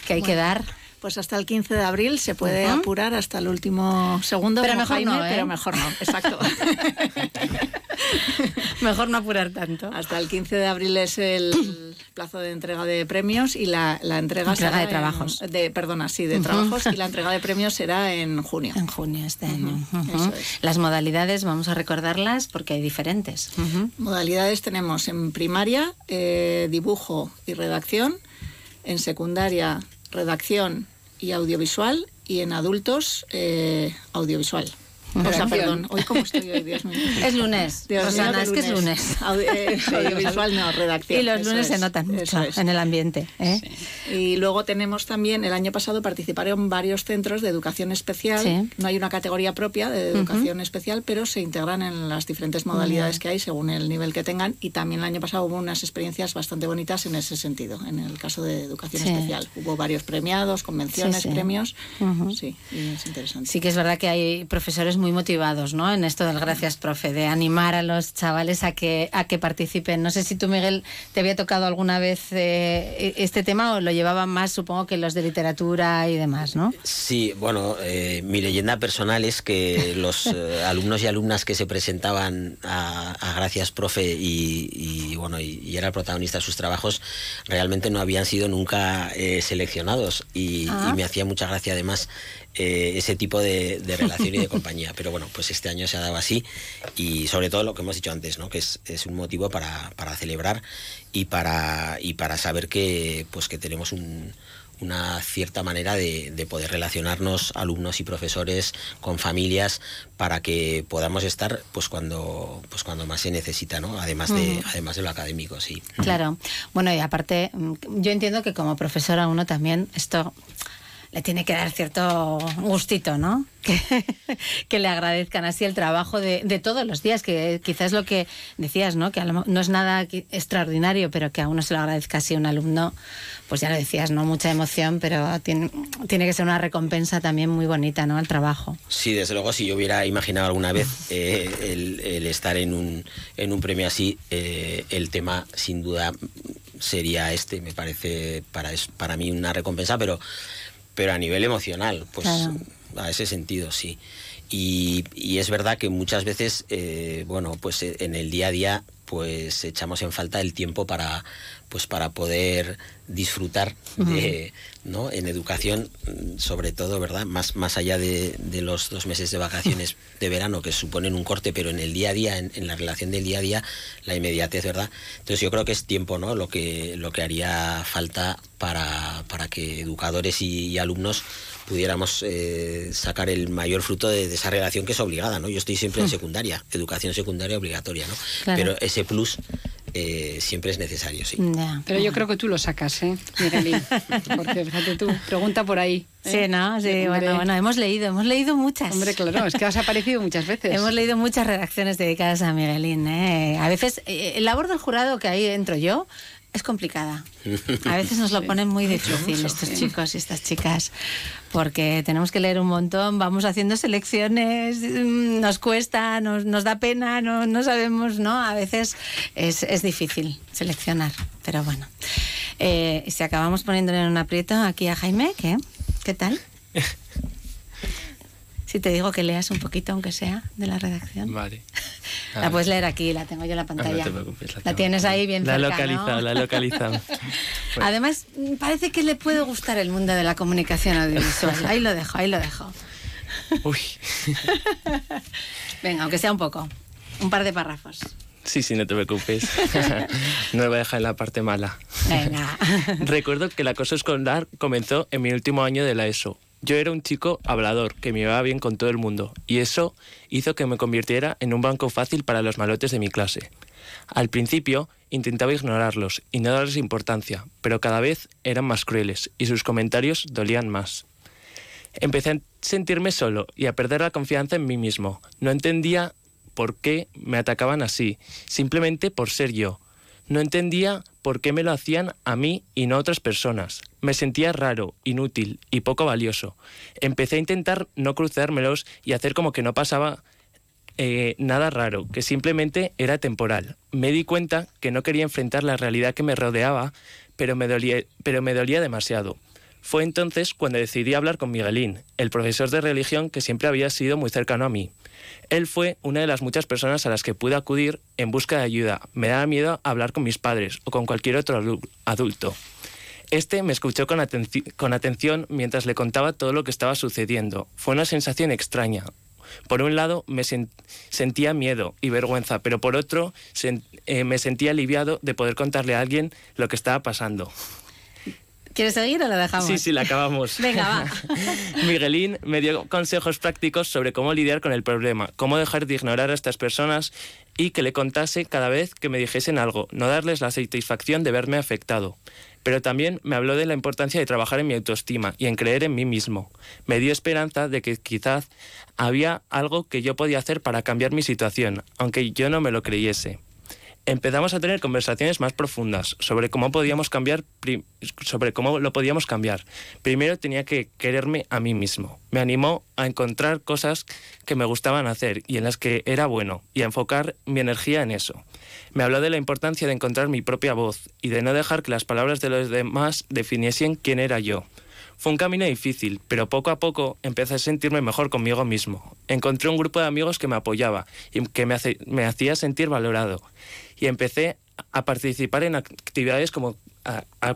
que hay que dar. Pues hasta el 15 de abril se puede apurar hasta el último segundo. Pero mejor Jaime, no, ¿eh? Pero mejor no, exacto. Mejor no apurar tanto. Hasta el 15 de abril es el plazo de entrega de premios y la, la entrega, Entrega será de en- trabajos. de, perdona, sí, de trabajos y la entrega de premios será en junio. En junio este año. Ujú. Eso es. Las modalidades, vamos a recordarlas porque hay diferentes. Modalidades tenemos en primaria eh, dibujo y redacción, en secundaria redacción y audiovisual y en adultos eh, audiovisual. O sea, Redacción. perdón, hoy cómo estoy hoy, Dios mío. Es lunes, Dios mío, Rosana, qué es que es lunes. Eh, audiovisual no, redacción. Y los lunes se notan mucho es. en el ambiente. ¿eh? Y luego tenemos también, el año pasado participaron varios centros de educación especial. Sí. No hay una categoría propia de educación especial, pero se integran en las diferentes modalidades que hay según el nivel que tengan. Y también el año pasado hubo unas experiencias bastante bonitas en ese sentido, en el caso de educación especial. Hubo varios premiados, convenciones, premios. Sí, y es interesante. Sí que es verdad que hay profesores muy muy motivados, ¿no? En esto del gracias, profe, de animar a los chavales a que a que participen. No sé si tú, Miguel, te había tocado alguna vez eh, este tema o lo llevaban más, supongo que los de literatura y demás, ¿no? Sí, bueno, eh, mi leyenda personal es que los eh, alumnos y alumnas que se presentaban a, gracias, profe, y, bueno, y, era el protagonista de sus trabajos, realmente no habían sido nunca seleccionados y, Ah. y me hacía mucha gracia además eh, ese tipo de, de relación y de compañía. Pero bueno, pues este año se ha dado así y sobre todo lo que hemos dicho antes, ¿no? que es, es un motivo para, para celebrar y para, y para saber que, pues que tenemos un, una cierta manera de, de poder relacionarnos alumnos y profesores con familias para que podamos estar pues cuando pues cuando más se necesita no además de además de lo académico sí Claro. Bueno, y aparte, mm, yo entiendo que como profesora uno también esto le tiene que dar cierto gustito, ¿no? Que, que le agradezcan así el trabajo de, de todos los días, que quizás lo que decías, ¿no? Que a lo mo- no es nada extraordinario, pero que a uno se lo agradezca así un alumno, pues ya lo decías, ¿no? Mucha emoción, pero tiene, tiene que ser una recompensa también muy bonita, ¿no? Al trabajo. Sí, desde luego, si yo hubiera imaginado alguna vez eh, el, el estar en un, en un premio así, eh, el tema sin duda sería este. Me parece para mí una recompensa, pero, pero a nivel emocional, pues Claro. a ese sentido, sí. Y, y es verdad que muchas veces, eh, bueno, pues en el día a día, pues echamos en falta el tiempo para, pues para poder disfrutar de, ¿no? En educación, sobre todo, ¿verdad? Más, más allá de, de los dos meses de vacaciones de verano que suponen un corte, pero en el día a día, en, en la relación del día a día, la inmediatez, ¿verdad? Entonces yo creo que es tiempo, ¿no? Lo que, lo que haría falta para, para que educadores y, y alumnos pudiéramos eh, sacar el mayor fruto de, de esa relación que es obligada, ¿no? Yo estoy siempre en secundaria, educación secundaria obligatoria, ¿no? Claro. Pero ese plus eh, siempre es necesario, sí. Pero yo creo que tú lo sacas, ¿eh, Miguelín? Porque fíjate tú, pregunta por ahí. ¿eh? Sí, ¿no? Sí, Hombre. bueno, bueno, hemos leído, hemos leído muchas. Hombre, claro, es que has aparecido muchas veces. Hemos leído muchas redacciones dedicadas a Miguelín. ¿eh? A veces, eh, el labor del jurado que ahí entro yo es complicada. A veces nos lo ponen muy difícil estos chicos y estas chicas, porque tenemos que leer un montón, vamos haciendo selecciones, mm, nos cuesta, nos, nos da pena, no, no sabemos, ¿no? A veces es, difícil seleccionar, pero bueno. Eh, si acabamos poniéndole en un aprieto aquí a Jaime, ¿qué? ¿Qué tal? Si te digo que leas un poquito, aunque sea, de la redacción. Vale. La puedes leer aquí, la tengo yo en la Ah, pantalla. no te preocupes, la tengo tienes ahí bien La cerca, localizado, ¿no? la localizado. Además, parece que le puede gustar el mundo de la comunicación audiovisual. Ahí lo dejo, ahí lo dejo. Uy. Venga, aunque sea un poco. Un par de párrafos. Sí, sí, no te preocupes. no me voy a dejar en la parte mala. Venga. Recuerdo que el acoso escolar comenzó en mi último año de la ESO. Yo era un chico hablador, que me iba bien con todo el mundo, y eso hizo que me convirtiera en un banco fácil para los malotes de mi clase. Al principio intentaba ignorarlos y no darles importancia, pero cada vez eran más crueles y sus comentarios dolían más. Empecé a sentirme solo y a perder la confianza en mí mismo. No entendía por qué me atacaban así, simplemente por ser yo. No entendía por qué me lo hacían a mí y no a otras personas. Me sentía raro, inútil y poco valioso. Empecé a intentar no cruzármelos y hacer como que no pasaba eh, nada raro, que simplemente era temporal. Me di cuenta que no quería enfrentar la realidad que me rodeaba, pero me dolía, pero me dolía demasiado. Fue entonces cuando decidí hablar con Miguelín, el profesor de religión que siempre había sido muy cercano a mí. Él fue una de las muchas personas a las que pude acudir en busca de ayuda. Me daba miedo hablar con mis padres o con cualquier otro adu- adulto. Este me escuchó con, atenci- con atención mientras le contaba todo lo que estaba sucediendo. Fue una sensación extraña. Por un lado me sen- sentía miedo y vergüenza, pero por otro eh, me sentía aliviado de poder contarle a alguien lo que estaba pasando. ¿Quieres seguir o lo dejamos? Sí, sí, la acabamos. Venga, va. Miguelín me dio consejos prácticos sobre cómo lidiar con el problema, cómo dejar de ignorar a estas personas y que le contase cada vez que me dijesen algo, no darles la satisfacción de verme afectado. Pero también me habló de la importancia de trabajar en mi autoestima y en creer en mí mismo. Me dio esperanza de que quizás había algo que yo podía hacer para cambiar mi situación, aunque yo no me lo creyese. Empezamos a tener conversaciones más profundas sobre cómo podíamos cambiar, sobre cómo lo podíamos cambiar. Primero tenía que quererme a mí mismo. Me animó a encontrar cosas que me gustaban hacer y en las que era bueno y a enfocar mi energía en eso. Me habló de la importancia de encontrar mi propia voz y de no dejar que las palabras de los demás definiesen quién era yo. Fue un camino difícil, pero poco a poco empecé a sentirme mejor conmigo mismo. Encontré un grupo de amigos que me apoyaba y que me, me hacía sentir valorado. Y empecé a participar en actividades como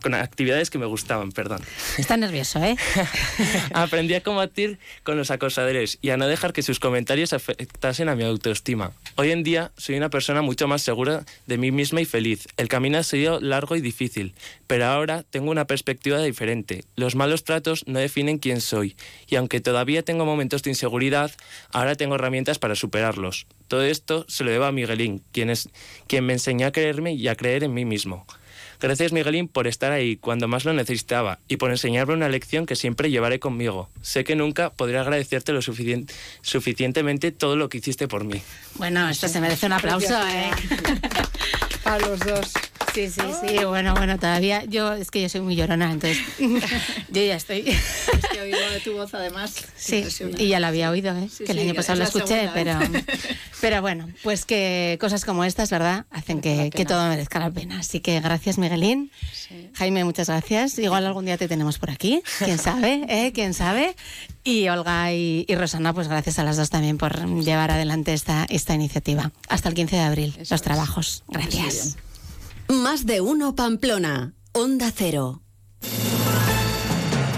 con actividades que me gustaban, perdón. Está nervioso, ¿eh? Aprendí a combatir con los acosadores y a no dejar que sus comentarios afectasen a mi autoestima. Hoy en día soy una persona mucho más segura de mí misma y feliz. El camino ha sido largo y difícil, pero ahora tengo una perspectiva diferente. Los malos tratos no definen quién soy y aunque todavía tengo momentos de inseguridad, ahora tengo herramientas para superarlos. Todo esto se lo debo a Miguelín, quien, es, quien me enseñó a creerme y a creer en mí mismo. Gracias Miguelín por estar ahí cuando más lo necesitaba y por enseñarme una lección que siempre llevaré conmigo. Sé que nunca podré agradecerte lo suficientemente todo lo que hiciste por mí. Bueno, esto se merece un aplauso, ¿eh? A los dos. Sí, sí, sí. Bueno, bueno, todavía yo es que yo soy muy llorona, entonces yo ya estoy. Es que he oído de tu voz además. Sí, y ya la había oído, ¿eh? que el año pasado lo escuché, pero, pero bueno, pues que cosas como estas, ¿verdad? Hacen que, que todo merezca la pena. Así que gracias, Miguelín. Jaime, muchas gracias. Igual algún día te tenemos por aquí, quién sabe, ¿eh? ¿Quién sabe? Y Olga y, Rosana, pues gracias a las dos también por llevar adelante esta, esta iniciativa. Hasta el 15 de abril, los trabajos. Gracias. Más de uno Pamplona, Onda Cero.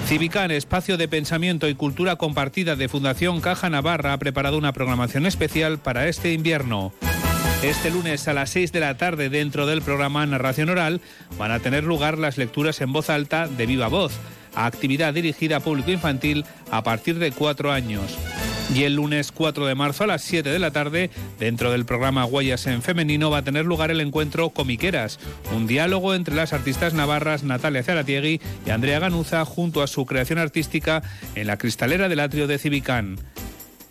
Civican, espacio de pensamiento y cultura compartida de Fundación Caja Navarra, ha preparado una programación especial para este invierno. Este lunes a las 6 de la tarde, dentro del programa Narración Oral, van a tener lugar las lecturas en voz alta de viva voz, actividad dirigida a público infantil a partir de cuatro años. Y el lunes 4 de marzo a las 7 de la tarde, dentro del programa Huellas en Femenino, va a tener lugar el encuentro Comiqueras, un diálogo entre las artistas navarras Natalia Zaratiegui y Andrea Ganuza junto a su creación artística en la cristalera del atrio de Civicán.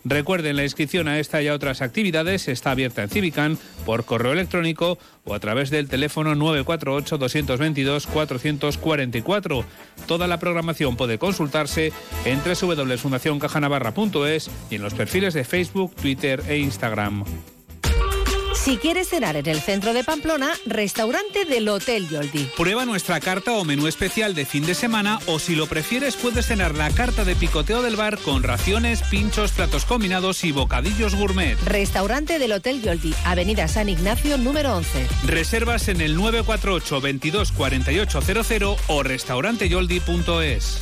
Recuerden, la inscripción a esta y a otras actividades está abierta en Civican por correo electrónico o a través del teléfono 948-222-444. Toda la programación puede consultarse en www.fundacioncajanavarra.es y en los perfiles de Facebook, Twitter e Instagram. Si quieres cenar en el centro de Pamplona, restaurante del Hotel Yoldi. Prueba nuestra carta o menú especial de fin de semana o si lo prefieres puedes cenar la carta de picoteo del bar con raciones, pinchos, platos combinados y bocadillos gourmet. Restaurante del Hotel Yoldi, Avenida San Ignacio número 11. Reservas en el 948 22 4800 o restauranteyoldi.es.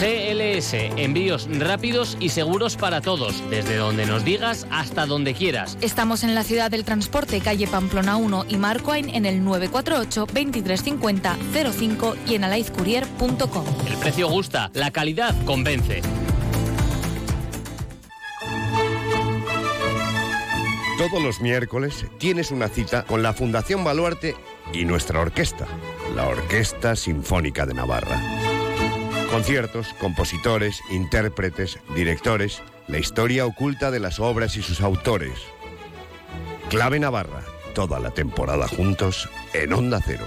GLS, envíos rápidos y seguros para todos, desde donde nos digas hasta donde quieras. Estamos en la ciudad del transporte, calle Pamplona 1 y Marcoain en el 948 2350 05 y en alaizcourier.com. El precio gusta, la calidad convence. Todos los miércoles tienes una cita con la Fundación Baluarte y nuestra orquesta, la Orquesta Sinfónica de Navarra. Conciertos, compositores, intérpretes, directores, la historia oculta de las obras y sus autores. Clave Navarra, toda la temporada juntos en Onda Cero.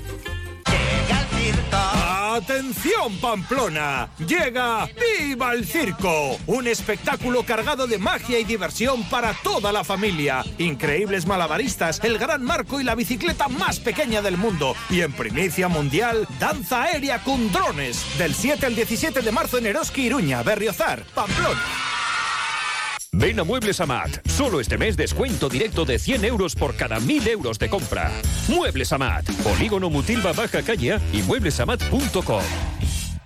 ¡Atención Pamplona! Llega ¡Viva el Circo! Un espectáculo cargado de magia y diversión para toda la familia. Increíbles malabaristas, el gran marco y la bicicleta más pequeña del mundo. Y en primicia mundial, danza aérea con drones. Del 7 al 17 de marzo en Eroski, Iruña, Berriozar, Pamplona. Ven a Muebles Amat. Solo este mes descuento directo de 100 euros por cada 1000 euros de compra. Muebles Amat. Polígono Mutilva Baja Calle y mueblesamat.com.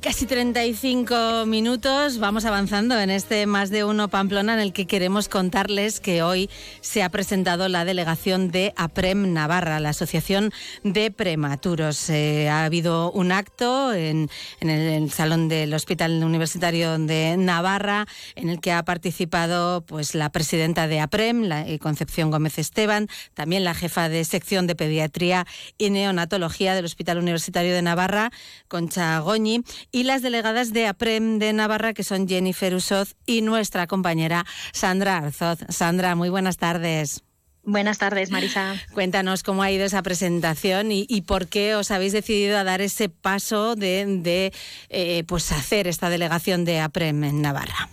Y casi 35 minutos. Vamos avanzando en este más de uno Pamplona en el que queremos contarles que hoy se ha presentado la delegación de APREM Navarra, la Asociación de Prematuros. Eh, ha habido un acto en, el, en el salón del Hospital Universitario de Navarra en el que ha participado pues la presidenta de APREM, la, eh, Concepción Gómez Esteban, también la jefa de sección de pediatría y neonatología del Hospital Universitario de Navarra, Concha Goñi, y las delegadas de APREM de Navarra, que son Jennifer Usoz y nuestra compañera Sandra Arzoz. Sandra, muy buenas tardes. Buenas tardes, Marisa. Cuéntanos cómo ha ido esa presentación y, y por qué os habéis decidido a dar ese paso de, de eh, pues hacer esta delegación de APREM en Navarra.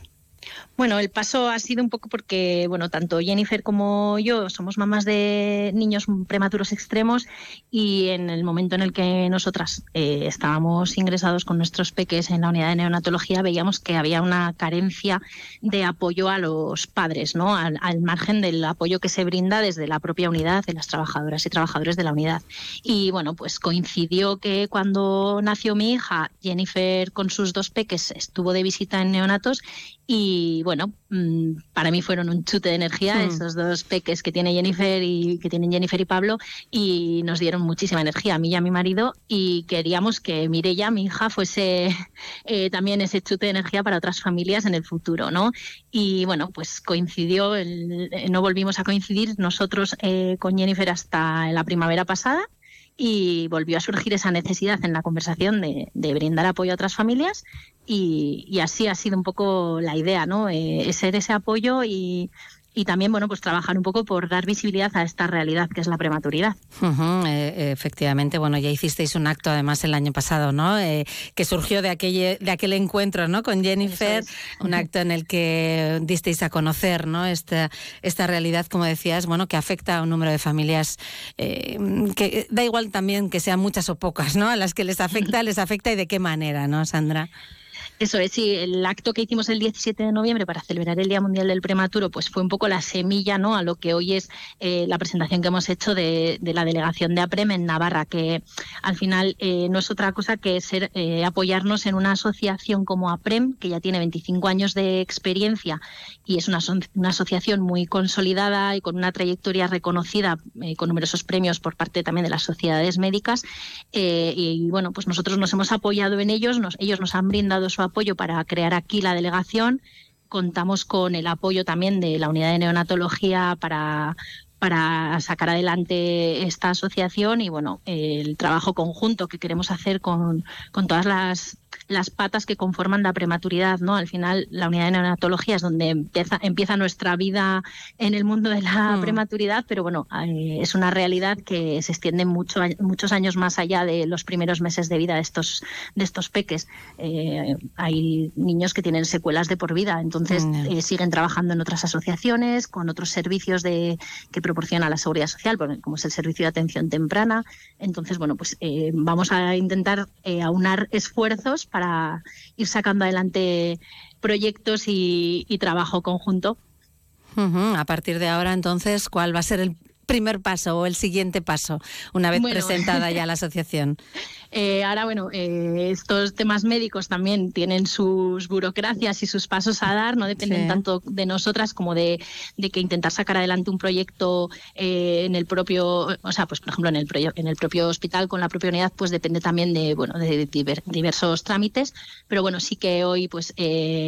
Bueno, el paso ha sido un poco porque, bueno, tanto Jennifer como yo somos mamás de niños prematuros extremos y en el momento en el que nosotras eh, estábamos ingresados con nuestros peques en la unidad de neonatología, veíamos que había una carencia de apoyo a los padres, ¿no? Al, al, margen del apoyo que se brinda desde la propia unidad de las trabajadoras y trabajadores de la unidad. Y bueno, pues coincidió que cuando nació mi hija, Jennifer con sus dos peques estuvo de visita en neonatos y bueno, mm, para mí fueron un chute de energía Hmm. mm. esos dos peques que tiene Jennifer y que tienen Jennifer y Pablo y nos dieron muchísima energía a mí y a mi marido y queríamos que Mirella, mi hija, fuese eh, también ese chute de energía para otras familias en el futuro, ¿no? Y bueno, pues coincidió, el, no volvimos a coincidir nosotros eh, con Jennifer hasta la primavera pasada y volvió a surgir esa necesidad en la conversación de, de brindar apoyo a otras familias y, y, así ha sido un poco la idea, ¿no? Eh, ser ese apoyo y, y también bueno pues trabajar un poco por dar visibilidad a esta realidad que es la prematuridad. Uh -huh, eh, efectivamente, bueno, ya hicisteis un acto además el año pasado, ¿no? Eh, que surgió de aquel, de aquel encuentro, ¿no? Con Jennifer, es. un acto en el que disteis a conocer, ¿no? Esta, esta realidad, como decías, bueno, que afecta a un número de familias eh, que da igual también que sean muchas o pocas, ¿no? A las que les afecta, les afecta y de qué manera, ¿no, Sandra? Eso es, sí, el acto que hicimos el 17 de noviembre para celebrar el Día Mundial del Prematuro, pues fue un poco la semilla ¿no? a lo que hoy es eh, la presentación que hemos hecho de, la delegación de APREM en Navarra, que al final eh, no es otra cosa que ser eh, apoyarnos en una asociación como APREM, que ya tiene 25 años de experiencia y es una, una asociación muy consolidada y con una trayectoria reconocida, con numerosos premios por parte también de las sociedades médicas. y bueno, pues nosotros nos hemos apoyado en ellos, ellos nos han brindado su apoyo para crear aquí la delegación. Contamos con el apoyo también de la unidad de neonatología para para sacar adelante esta asociación y bueno el trabajo conjunto que queremos hacer con, con todas las las patas que conforman la prematuridad, ¿no? Al final, la unidad de neonatología es donde empieza, empieza nuestra vida en el mundo de la mm. prematuridad, pero bueno, eh, es una realidad que se extiende mucho, muchos años más allá de los primeros meses de vida de estos, de estos peques. Eh, hay niños que tienen secuelas de por vida, entonces mm. eh, siguen trabajando en otras asociaciones, con otros servicios de, que proporciona la Seguridad Social, como es el servicio de atención temprana. Entonces, bueno, pues vamos a intentar aunar esfuerzos para ir sacando adelante proyectos y, trabajo conjunto. A partir de ahora, entonces, ¿cuál va a ser el primer paso o el siguiente paso una vez presentada ya la asociación? Eh, ahora, bueno, eh, estos temas médicos también tienen sus burocracias y sus pasos a dar, no dependen tanto de nosotras como de, que intentar sacar adelante un proyecto eh, en el propio, o sea, pues por ejemplo en el, en el propio hospital con la propia unidad, pues depende también de, bueno, de diversos trámites, pero bueno, sí que hoy, pues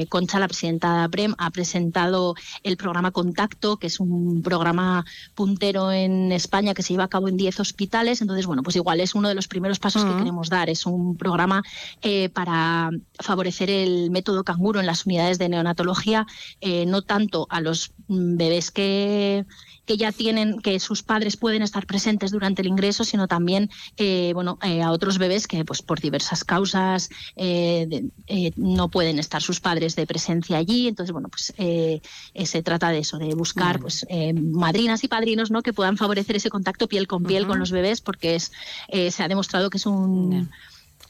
Concha, la presidenta de PREM, ha presentado el programa Contacto, que es un programa puntero en España que se lleva a cabo en 10 hospitales, entonces, bueno, pues igual es uno de los primeros pasos que queremos dar. Es un programa eh, para favorecer el método canguro en las unidades de neonatología, eh, no tanto a los mm, bebés que que ya tienen, que sus padres pueden estar presentes durante el ingreso, sino también eh, bueno, a otros bebés que pues por diversas causas no pueden estar sus padres de presencia allí. Entonces, bueno, pues se trata de eso, de buscar pues madrinas y padrinos ¿no? que puedan favorecer ese contacto piel con piel con los bebés, porque es, se ha demostrado que es un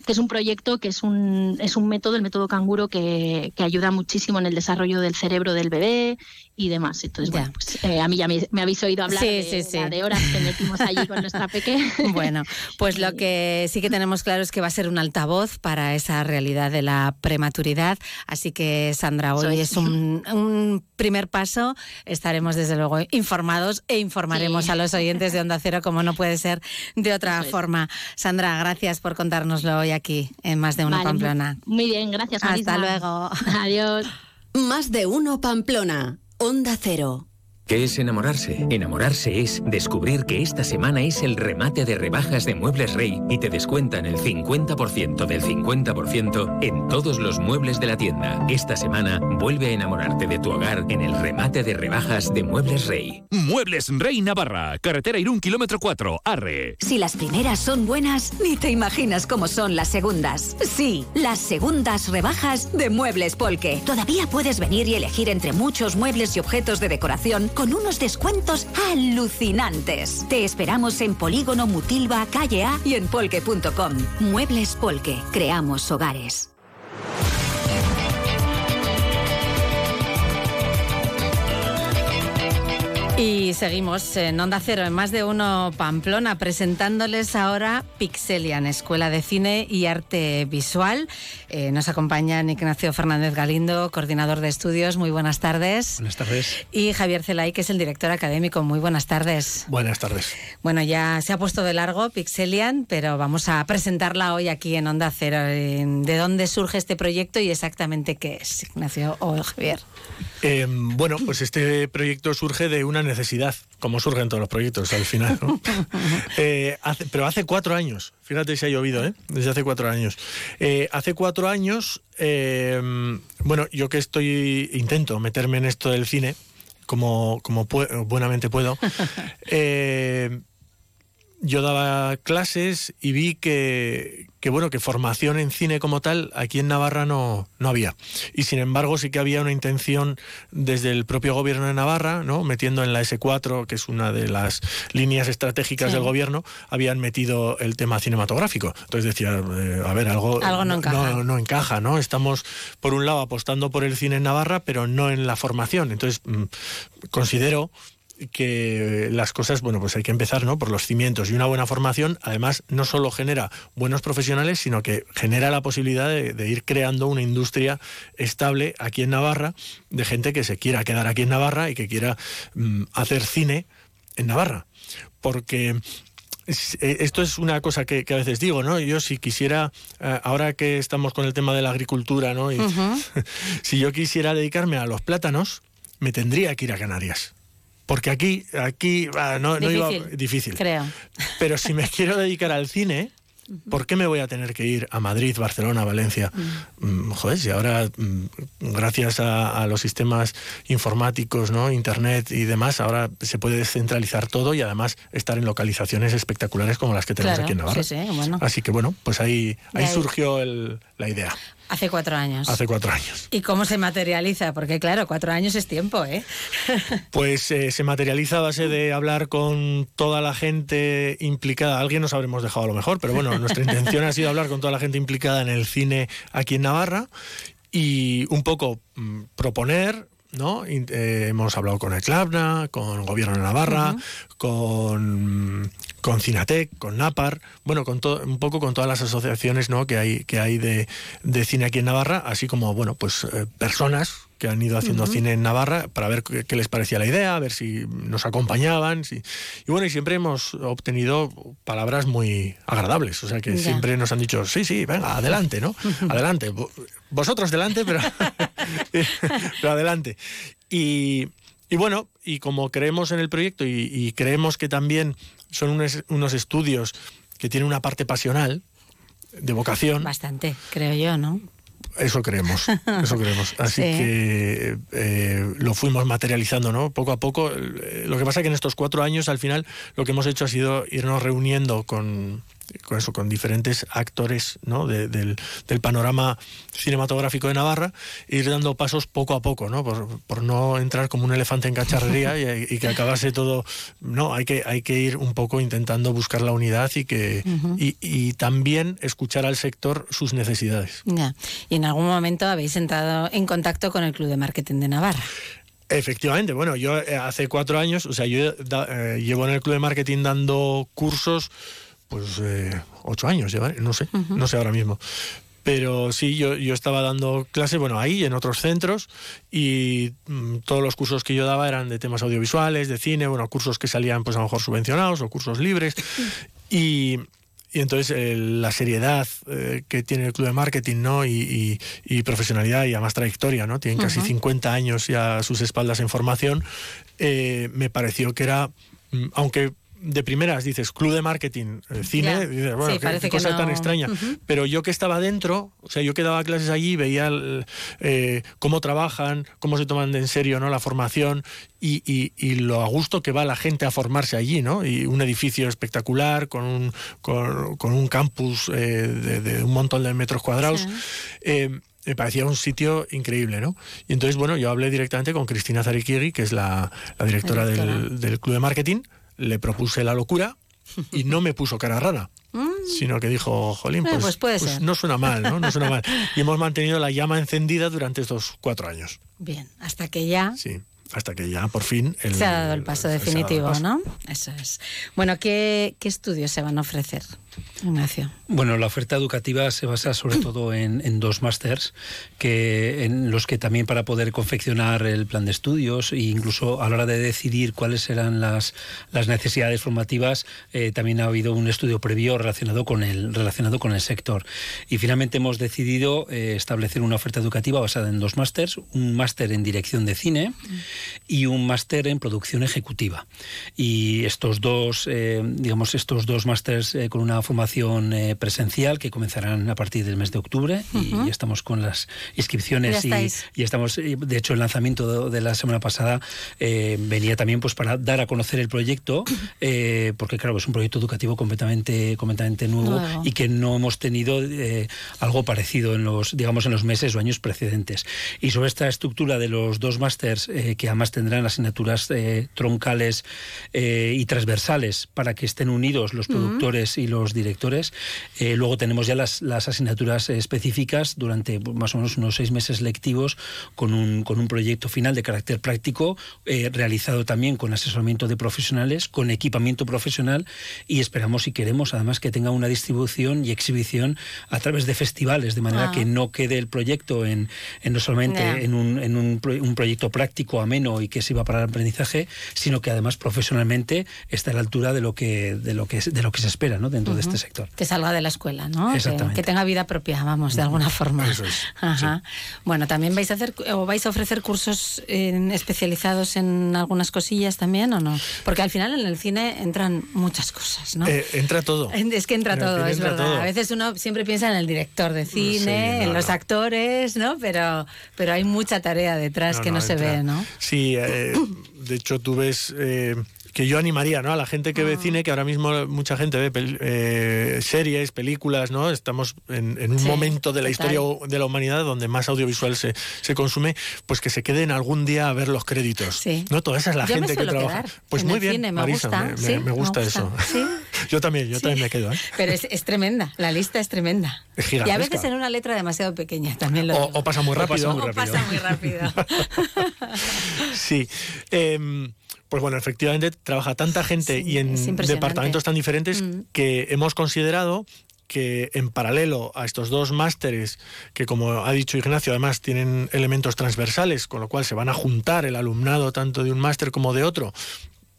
que es un proyecto que es un, es un método, el método canguro, que, que ayuda muchísimo en el desarrollo del cerebro del bebé y demás. Entonces, bueno, pues, eh, a mí ya me, habéis oído hablar de, horas que metimos allí con nuestra peque. Bueno, pues lo que sí que tenemos claro es que va a ser un altavoz para esa realidad de la prematuridad. Así que, Sandra, hoy es un, un, primer paso. Estaremos, desde luego, informados e informaremos a los oyentes de Onda Cero como no puede ser de otra forma. Sandra, gracias por contárnoslo hoy aquí en Más de Una Pamplona. Muy bien, gracias. Hasta luego. Adiós. Más de Uno Pamplona. Onda Cero. ¿Qué es enamorarse? Enamorarse es descubrir que esta semana es el remate de rebajas de Muebles Rey y te descuentan el 50% del 50% en todos los muebles de la tienda. Esta semana vuelve a enamorarte de tu hogar en el remate de rebajas de Muebles Rey. Muebles Rey Navarra, carretera Irún, kilómetro 4, Arre. Si las primeras son buenas, ni te imaginas cómo son las segundas. Sí, las segundas rebajas de Muebles Polque. Todavía puedes venir y elegir entre muchos muebles y objetos de decoración con unos descuentos alucinantes. Te esperamos en Polígono Mutilva, Calle A y en polque.com. Muebles Polque, creamos hogares. Y seguimos en Onda Cero, en más de uno Pamplona, presentándoles ahora Pixelian, Escuela de Cine y Arte Visual. Eh, nos acompañan Ignacio Fernández Galindo, coordinador de estudios. Muy buenas tardes. Buenas tardes. Y Javier Celay, que es el director académico. Muy buenas tardes. Buenas tardes. Bueno, ya se ha puesto de largo Pixelian, pero vamos a presentarla hoy aquí en Onda Cero. ¿De dónde surge este proyecto y exactamente qué es, Ignacio o Javier? Eh, bueno, pues este proyecto surge de una necesidad, como surgen todos los proyectos al final. Eh, pero hace cuatro años, fíjate si ha llovido, ¿eh? desde hace cuatro años. hace cuatro años, bueno, yo que estoy, intento meterme en esto del cine, como, como buenamente puedo. yo daba clases y vi que, que, bueno, que formación en cine como tal aquí en Navarra no, no había. Y sin embargo sí que había una intención desde el propio gobierno de Navarra, ¿no? metiendo en la S4, que es una de las líneas estratégicas del gobierno, habían metido el tema cinematográfico. Entonces decía, eh, a ver, algo, algo no, encaja. No, no, encaja, ¿no? Estamos, por un lado, apostando por el cine en Navarra, pero no en la formación. Entonces, mm, considero que las cosas, bueno, pues hay que empezar ¿no? por los cimientos y una buena formación, además, no solo genera buenos profesionales, sino que genera la posibilidad de, ir creando una industria estable aquí en Navarra, de gente que se quiera quedar aquí en Navarra y que quiera mm, hacer cine en Navarra. Porque eh, esto es una cosa que, a veces digo, ¿no? Yo si quisiera, eh, ahora que estamos con el tema de la agricultura, ¿no? si yo quisiera dedicarme a los plátanos, me tendría que ir a Canarias. Porque aquí, aquí no, no iba difícil. Creo. Pero si me quiero dedicar al cine, ¿Por qué me voy a tener que ir a Madrid, Barcelona, Valencia? Mm. Joder, si ahora, mm, gracias a, los sistemas informáticos, ¿no? Internet y demás, ahora se puede descentralizar todo y además estar en localizaciones espectaculares como las que tenemos aquí en Navarra. Sí, sí, bueno. Así que bueno, pues ahí, ahí, surgió la idea. Hace cuatro años. Hace cuatro años. ¿Y cómo se materializa? Porque claro, cuatro años es tiempo, ¿eh? pues eh, se materializa a base de hablar con toda la gente implicada. Alguien nos habremos dejado a lo mejor, pero bueno, nuestra intención ha sido hablar con toda la gente implicada en el cine aquí en Navarra y un poco mm, proponer ¿no? Eh, hemos hablado con el CLABNA, con Gobierno de Navarra, con, con Cinatec, con NAPAR, bueno, con todo, un poco con todas las asociaciones ¿no? que hay, que hay de, de cine aquí en Navarra, así como, bueno, pues eh, personas que han ido haciendo cine en Navarra para ver qué, les parecía la idea, a ver si nos acompañaban. Si... Y bueno, y siempre hemos obtenido palabras muy agradables, o sea que siempre nos han dicho, sí, sí, venga, adelante, ¿no? adelante. Vosotros delante, pero, pero adelante. Y, y, bueno, y como creemos en el proyecto y, creemos que también son unos, unos estudios que tienen una parte pasional, de vocación. Bastante, creo yo, ¿no? Eso creemos, eso creemos. Así que eh, lo fuimos materializando, ¿no? Poco a poco. Lo que pasa es que en estos cuatro años, al final, lo que hemos hecho ha sido irnos reuniendo con, con eso, con diferentes actores ¿no? del, panorama cinematográfico de Navarra, e ir dando pasos poco a poco, ¿no? Por, no entrar como un elefante en cacharrería y, que acabase todo. No, hay que, hay que ir un poco intentando buscar la unidad y que y, también escuchar al sector sus necesidades. Y en algún momento habéis entrado en contacto con el Club de Marketing de Navarra. Efectivamente, bueno, yo eh, hace cuatro años, o sea, yo eh, llevo en el Club de Marketing dando cursos pues eh, ocho años no sé, no sé ahora mismo. Pero sí, yo, yo estaba dando clases, bueno, ahí, en otros centros, y mm, todos los cursos que yo daba eran de temas audiovisuales, de cine, bueno, cursos que salían pues a lo mejor subvencionados o cursos libres. Y, y entonces eh, la seriedad eh, que tiene el club de marketing ¿no? Y, y, profesionalidad y además trayectoria, ¿no? tienen casi 50 años ya a sus espaldas en formación, me pareció que era, mm, aunque de primeras dices club de marketing, eh, cine, dices, bueno, qué, cosa tan extraña. Pero yo que estaba dentro, o sea, yo que daba clases allí, veía eh, cómo trabajan, cómo se toman en serio ¿no? la formación y, y, lo a gusto que va la gente a formarse allí, ¿no? Y un edificio espectacular con un, con, un campus eh, de, un montón de metros cuadrados. me parecía un sitio increíble, ¿no? Y entonces, bueno, yo hablé directamente con Cristina Zarikiri, que es la, directora, Del, del club de marketing, le propuse la locura y no me puso cara rara. Mm. Sino que dijo, Jolín, eh, pues, pues, pues no suena mal, ¿no? No suena mal. Y hemos mantenido la llama encendida durante estos cuatro años. Bien, hasta que ya. Sí hasta que ya por fin se ha dado el paso definitivo, ¿no? Eso es. Bueno, ¿qué, ¿qué, estudios se van a ofrecer, Ignacio? Bueno, la oferta educativa se basa sobre todo en, dos másters, que en los que también para poder confeccionar el plan de estudios e incluso a la hora de decidir cuáles serán las, las necesidades formativas, eh, también ha habido un estudio previo relacionado con el relacionado con el sector. Y finalmente hemos decidido eh, establecer una oferta educativa basada en dos másters, un máster en dirección de cine y un máster en producción ejecutiva. Y estos dos, eh, digamos, estos dos másters eh, con una formación eh, presencial que comenzarán a partir del mes de octubre y, estamos con las inscripciones y, estamos, de hecho, el lanzamiento de, la semana pasada venía también pues para dar a conocer el proyecto, porque claro, es un proyecto educativo completamente, completamente nuevo y que no hemos tenido algo parecido en los, digamos, en los meses o años precedentes. Y sobre esta estructura de los dos másters que además tendrán asignaturas eh, troncales eh, y transversales para que estén unidos los productores y los directores. Eh, luego tenemos ya las, las asignaturas específicas durante más o menos unos seis meses lectivos con un, con un proyecto final de carácter práctico eh, realizado también con asesoramiento de profesionales, con equipamiento profesional y esperamos y queremos además que tenga una distribución y exhibición a través de festivales, de manera Ah. que no quede el proyecto en, en no solamente en, un, en un, pro- un proyecto práctico, ameno y que sirva para el aprendizaje, sino que además profesionalmente está a la altura de lo que, de lo que, de lo que se espera ¿no? dentro de este sector. Que salga de la escuela, ¿no? Que, Exactamente. que tenga vida propia, vamos, de alguna forma. Eso es, Ajá. Bueno, también vais a hacer o vais a ofrecer cursos eh, especializados en algunas cosillas también o no? Porque al final en el cine entran muchas cosas, ¿no? Eh, entra todo. Es que entra En todo, es entra verdad. todo. A veces uno siempre piensa en el director de cine, no, en los no. actores, ¿no? Pero, pero hay mucha tarea detrás No, que no, no, se entra. ve, ¿no? Sí, eh, de hecho tú ves eh, que yo animaría ¿no? a la gente que ve Ah. cine, que ahora mismo mucha gente ve pel- eh, series, películas, ¿no? Estamos en, en un Sí, momento de la total. historia de la humanidad donde más audiovisual se, se consume, pues que se queden algún día a ver los créditos. Sí. ¿no? Toda esa es la Yo me gente que trabaja. Pues en muy el bien, cine, me Marisa, gusta, me, me- sí, me me gusta, eso. sí. yo también, yo también me quedo. ¿eh? Pero es, es tremenda, la lista es tremenda. Es y a veces en una letra demasiado pequeña, también lo O, digo. o pasa muy O pasa rápido. muy O pasa muy rápido. Sí. Em, pues bueno, efectivamente trabaja tanta gente y en departamentos tan diferentes Mm. que hemos considerado que en paralelo a estos dos másteres, que como ha dicho Ignacio, además tienen elementos transversales, con lo cual se van a juntar el alumnado tanto de un máster como de otro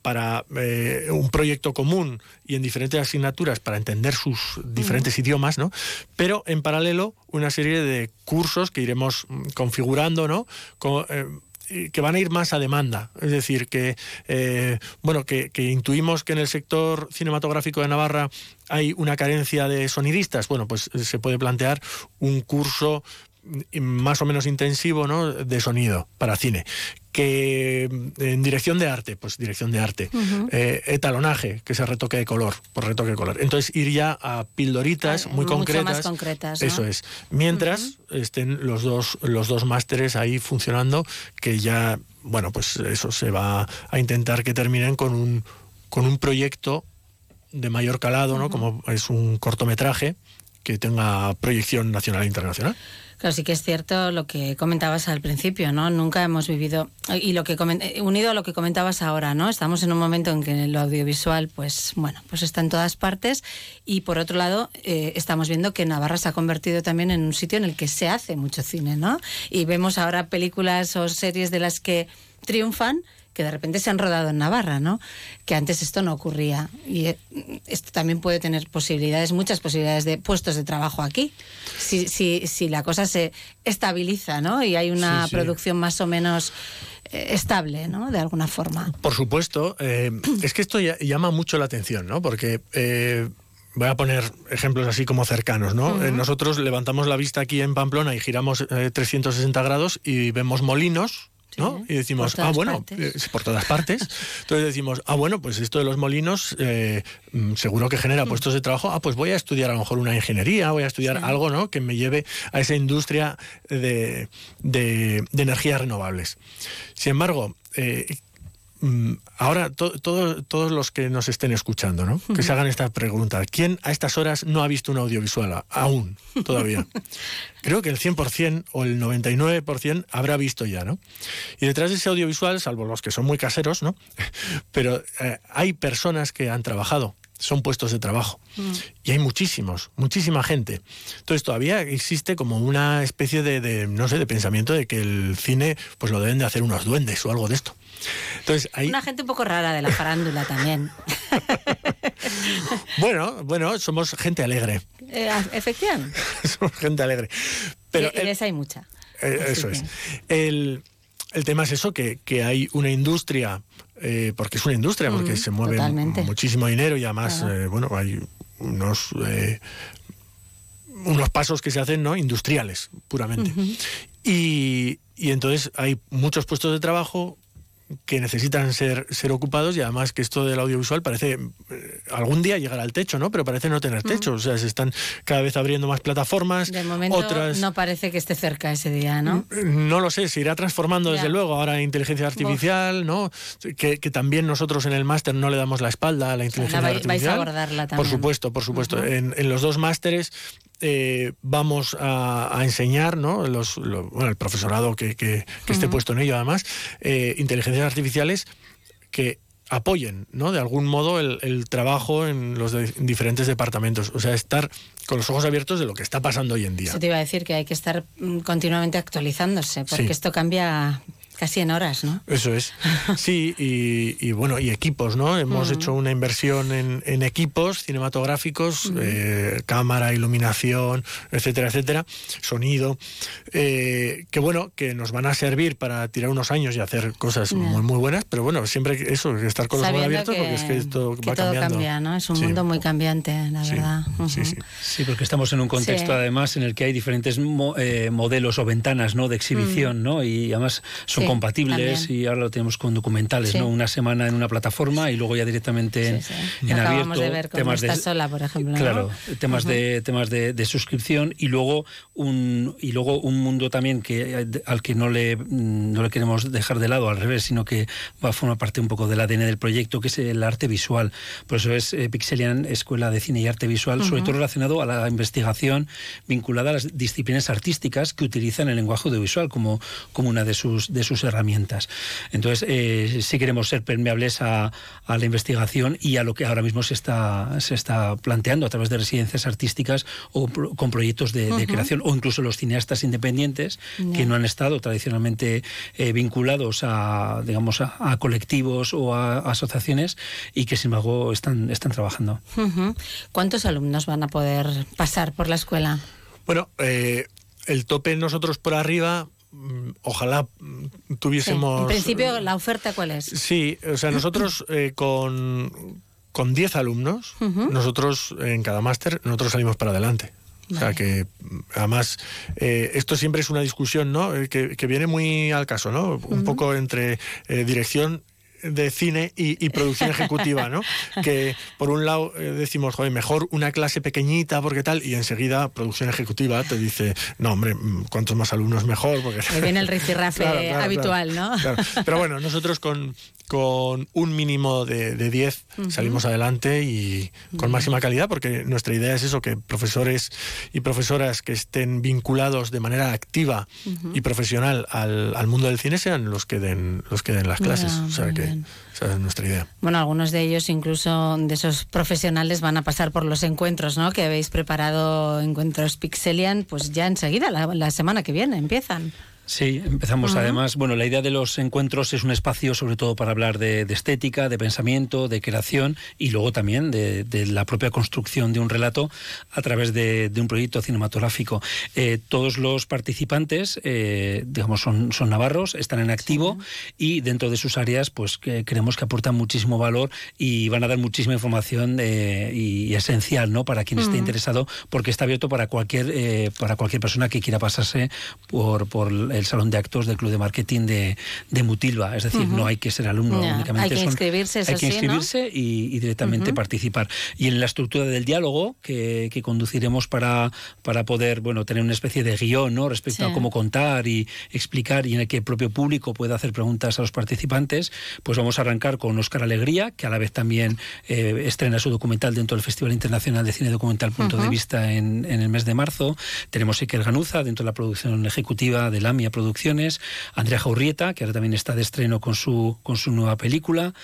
para eh, un proyecto común y en diferentes asignaturas para entender sus diferentes idiomas, ¿no? Pero en paralelo una serie de cursos que iremos mm, configurando, ¿no? Eh, que van a ir más a demanda. Es decir, que eh, bueno, que, intuimos que en el sector cinematográfico de Navarra hay una carencia de sonidistas. Bueno, pues eh, se puede plantear un curso más o menos intensivo ¿no? de sonido para cine. Que mm, en dirección de arte, pues dirección de arte. Eh, etalonaje, que se retoque de color, por retoque de color. Entonces ir ya a pildoritas muy concretas. más concretas, ¿no? Eso es. Mientras estén los dos, los dos másteres ahí funcionando, que ya, bueno, pues eso se va a intentar que terminen con un, con un proyecto de mayor calado, ¿no? Como es un cortometraje que tenga proyección nacional e internacional. Claro, sí que es cierto lo que comentabas al principio, ¿no? Nunca hemos vivido y lo que eh, unido a lo que comentabas ahora, ¿no? Estamos en un momento en que lo audiovisual, pues bueno, pues está en todas partes y por otro lado eh, estamos viendo que Navarra se ha convertido también en un sitio en el que se hace mucho cine, ¿no? Y vemos ahora películas o series de las que triunfan que de repente se han rodado en Navarra, ¿no? Que antes esto no ocurría. Y eh, esto también puede tener posibilidades, muchas posibilidades de puestos de trabajo aquí. Si, si, si la cosa se estabiliza, ¿no? Y hay una Sí, sí. producción más o menos eh, estable, ¿no? De alguna forma. Por supuesto, eh, es que esto ya- llama mucho la atención, ¿no? Porque eh, voy a poner ejemplos así como cercanos, ¿no? Nosotros levantamos la vista aquí en Pamplona y giramos eh, 360 grados y vemos molinos. ¿No? y decimos, ah, bueno, partes. eh, por todas partes. Entonces decimos, ah, bueno, pues esto de los molinos eh, mm, seguro que genera puestos de trabajo. Ah, pues voy a estudiar a lo mejor una ingeniería, voy a estudiar Sí. algo, ¿no? Que me lleve a esa industria de, de- de energías renovables. Sin embargo, eh, Mm, Ahora, to- todo- todos los que nos estén escuchando, ¿no? Que se hagan esta pregunta. ¿Quién a estas horas no ha visto un audiovisual aún, todavía? Creo que el 100% o el 99% habrá visto ya, ¿no? Y detrás de ese audiovisual, salvo los que son muy caseros, ¿no? Pero eh, hay personas que han trabajado, son puestos de trabajo. Y hay muchísimos, muchísima gente. Entonces todavía existe como una especie de, de, no sé, de pensamiento de que el cine pues lo deben de hacer unos duendes o algo de esto. Entonces hay, Una gente un poco rara de la farándula también. bueno, bueno, somos gente alegre, Eh, efectivamente. somos gente alegre. Pero y, les hay mucha. Eh, eso que- es. El, el tema es eso, que, que hay una industria, eh, porque es una industria, porque Mm, se mueve totalmente. muchísimo dinero y además, Claro. eh, bueno, hay unos, eh, unos pasos que se hacen, ¿no? Industriales, puramente. Y, y entonces hay muchos puestos de trabajo, que necesitan ser, ser ocupados y además que esto del audiovisual parece eh, algún día llegar al techo, ¿no? Pero parece no tener techo. O sea, se están cada vez abriendo más plataformas. De momento otras... no parece que esté cerca ese día, ¿no? No lo sé, se irá transformando desde luego. Ahora inteligencia artificial, ¿no? Que, que, también nosotros en el máster no le damos la espalda a la inteligencia artificial. Vais a abordarla también. Por supuesto, por supuesto. en, en los dos másteres eh, vamos a, a, enseñar, ¿no? Los, lo, bueno, el profesorado que, que, que esté uh -huh. puesto en ello, además, eh, inteligencias artificiales que apoyen, ¿no? De algún modo el, el trabajo en los de, en diferentes departamentos. O sea, estar con los ojos abiertos de lo que está pasando hoy en día. Eso te iba a decir que hay que estar continuamente actualizándose, porque sí. esto cambia casi en horas, ¿no? Eso es. Sí, y, y bueno, y equipos, ¿no? Hemos -huh. hecho una inversión en, en equipos cinematográficos, -huh. eh, cámara, iluminación, etcétera, etcétera, sonido, eh, que bueno, que nos van a servir para tirar unos años y hacer cosas yeah. muy, muy buenas, pero bueno, siempre eso, estar con los ojos abiertos que, porque es que esto que va todo cambiando. cambia, ¿no? Es un sí. mundo muy cambiante, la sí. verdad. Uh -huh. sí, sí. sí, porque estamos en un contexto además en el que hay diferentes mo eh, modelos o ventanas, ¿no? De exhibición, ¿no? Y además son compatibles También. y ahora lo tenemos con documentales, sí. ¿no? Una semana en una plataforma y luego ya directamente en, sí, en abierto. de ver temas de sola, por ejemplo. Claro, ¿no? temas uh -huh. de temas de, de, suscripción y luego un y luego un mundo también que al que no le no le queremos dejar de lado al revés, sino que va a formar parte un poco del ADN del proyecto, que es el arte visual. Por eso es eh, Pixelian Escuela de Cine y Arte Visual, uh -huh. sobre todo relacionado a la investigación vinculada a las disciplinas artísticas que utilizan el lenguaje audiovisual como, como una de sus de sus herramientas herramientas. Entonces, eh, sí queremos ser permeables a, a, la investigación y a lo que ahora mismo se está, se está planteando a través de residencias artísticas o pro, con proyectos de, uh -huh. de, creación, o incluso los cineastas independientes yeah. que no han estado tradicionalmente eh, vinculados a, digamos, a, a colectivos o a, asociaciones y que, sin embargo, están, están trabajando. Uh -huh. ¿Cuántos alumnos van a poder pasar por la escuela? Bueno, eh, el tope nosotros por arriba ojalá mm, tuviésemos... Sí. En principio, ¿la oferta cuál es? Sí, o sea, nosotros eh, con, con 10 alumnos, uh -huh. nosotros en cada máster, nosotros salimos para adelante. Vale. O sea que, además, eh, esto siempre es una discusión, ¿no? Eh, que, que, viene muy al caso, ¿no? Un uh -huh. poco entre eh, dirección de cine y, y, producción ejecutiva, ¿no? que por un lado eh, decimos, joder, mejor una clase pequeñita porque tal, y enseguida producción ejecutiva te dice, no, hombre, mm, cuantos más alumnos mejor. Porque... Ahí viene el rifirrafe claro, claro, habitual, claro, ¿no? Pero bueno, nosotros con, con un mínimo de 10 uh -huh. salimos adelante y con uh -huh. máxima calidad, porque nuestra idea es eso, que profesores y profesoras que estén vinculados de manera activa uh -huh. y profesional al, al, mundo del cine sean los que den, los que den las clases. o sea que esa es nuestra idea. Bueno, algunos de ellos, incluso de esos profesionales, van a pasar por los encuentros, ¿no? Que habéis preparado, encuentros Pixelian, pues ya enseguida, la, la semana que viene, empiezan. Sí, empezamos uh -huh. además. Bueno, la idea de los encuentros es un espacio sobre todo para hablar de, de estética, de pensamiento, de creación y luego también de, de, la propia construcción de un relato a través de, de un proyecto cinematográfico. Eh, todos los participantes, eh, digamos, son, son navarros, están en activo sí. y dentro de sus áreas, pues que creemos que aportan muchísimo valor y van a dar muchísima información eh, y, y, esencial, ¿no? Para quien uh -huh. esté interesado, porque está abierto para cualquier eh, para cualquier persona que quiera pasarse por por el salón de actos del Club de Marketing de, de Mutilva. Es decir, uh -huh. no hay que ser alumno yeah. únicamente. Hay que inscribirse, son, Hay que inscribirse ¿no? y, y, directamente uh -huh. participar. Y en la estructura del diálogo que, que, conduciremos para, para poder bueno, tener una especie de guion ¿no? respecto sí. a cómo contar y explicar y en el que el propio público pueda hacer preguntas a los participantes, pues vamos a arrancar con Óscar Alegría, que a la vez también eh, estrena su documental dentro del Festival Internacional de Cine Documental Punto uh -huh. de Vista en, en, el mes de marzo. Tenemos Iker Ganuza dentro de la producción ejecutiva de Lamia Producciones, Andrea Jaurrieta, que ahora también está de estreno con su, con su nueva película,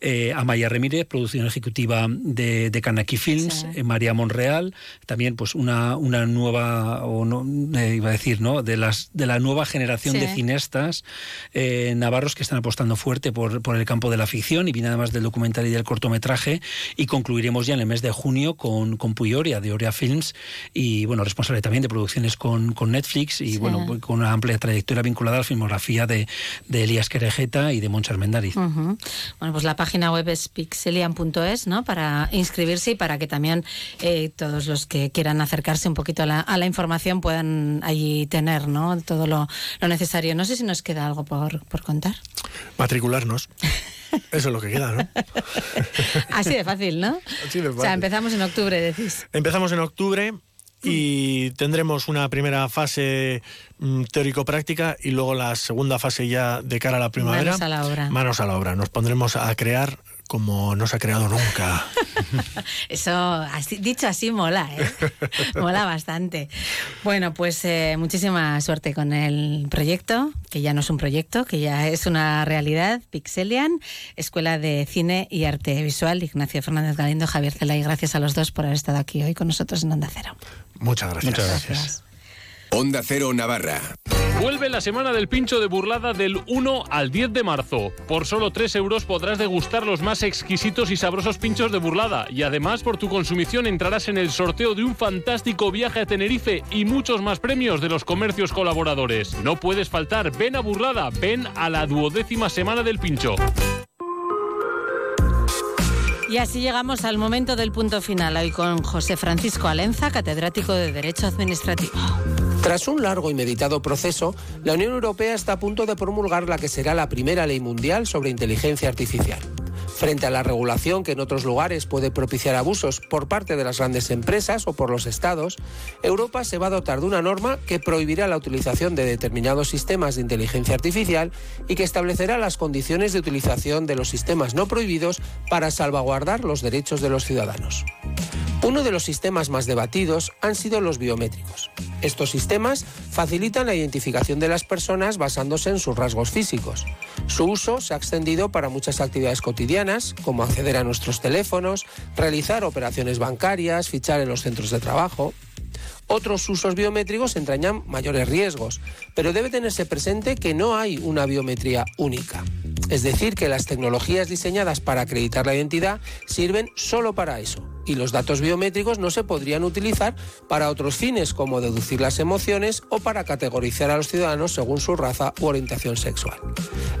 eh, Amaya Remírez, producción ejecutiva de, de Kanaki Films, sí. eh, María Monreal, también pues una, una nueva, o no, eh, iba a decir, ¿no? De, las, de la nueva generación sí. de cineastas eh, navarros que están apostando fuerte por, por el campo de la ficción y viene además del documental y del cortometraje y concluiremos ya en el mes de junio con, con Puyoria, de Oria Films y bueno, responsable también de producciones con, con Netflix y sí. bueno, con una amplia trayectoria vinculada a la filmografía de, de Elías Querejeta y de Moncha Armendariz. Bueno, pues la página web es pixelian.es, ¿no? Para inscribirse y para que también eh, todos los que quieran acercarse un poquito a la, a la información puedan allí tener, ¿no? Todo lo, lo necesario. No sé si nos queda algo por, por contar. Matricularnos. Eso es lo que queda, ¿no? Así de fácil, ¿no? Así de O sea, fácil. empezamos en octubre, decís. Empezamos en octubre y tendremos una primera fase mm, teórico-práctica y luego la segunda fase ya de cara a la primavera. Manos a la obra. Manos a la obra. Nos pondremos a crear como no se ha creado nunca. Eso, así, dicho así, mola, ¿eh? mola bastante. Bueno, pues eh, muchísima suerte con el proyecto, que ya no es un proyecto, que ya es una realidad. Pixelian, Escuela de Cine y Arte Visual, Ignacio Fernández Galindo, Javier Celay. Gracias a los dos por haber estado aquí hoy con nosotros en Onda Cero. Muchas gracias. Muchas gracias. Onda Cero Navarra. Vuelve la semana del pincho de burlada del 1 al 10 de marzo. Por solo 3 euros podrás degustar los más exquisitos y sabrosos pinchos de burlada. Y además, por tu consumición entrarás en el sorteo de un fantástico viaje a Tenerife y muchos más premios de los comercios colaboradores. No puedes faltar. Ven a burlada. Ven a la duodécima semana del pincho. Y así llegamos al momento del punto final, hoy con José Francisco Alenza, catedrático de Derecho Administrativo. Tras un largo y meditado proceso, la Unión Europea está a punto de promulgar la que será la primera ley mundial sobre inteligencia artificial. Frente a la regulación que en otros lugares puede propiciar abusos por parte de las grandes empresas o por los estados, Europa se va a dotar de una norma que prohibirá la utilización de determinados sistemas de inteligencia artificial y que establecerá las condiciones de utilización de los sistemas no prohibidos para salvaguardar los derechos de los ciudadanos. Uno de los sistemas más debatidos han sido los biométricos. Estos sistemas facilitan la identificación de las personas basándose en sus rasgos físicos. Su uso se ha extendido para muchas actividades cotidianas, como acceder a nuestros teléfonos, realizar operaciones bancarias, fichar en los centros de trabajo. Otros usos biométricos entrañan mayores riesgos, pero debe tenerse presente que no hay una biometría única. Es decir, que las tecnologías diseñadas para acreditar la identidad sirven solo para eso, y los datos biométricos no se podrían utilizar para otros fines como deducir las emociones o para categorizar a los ciudadanos según su raza u orientación sexual.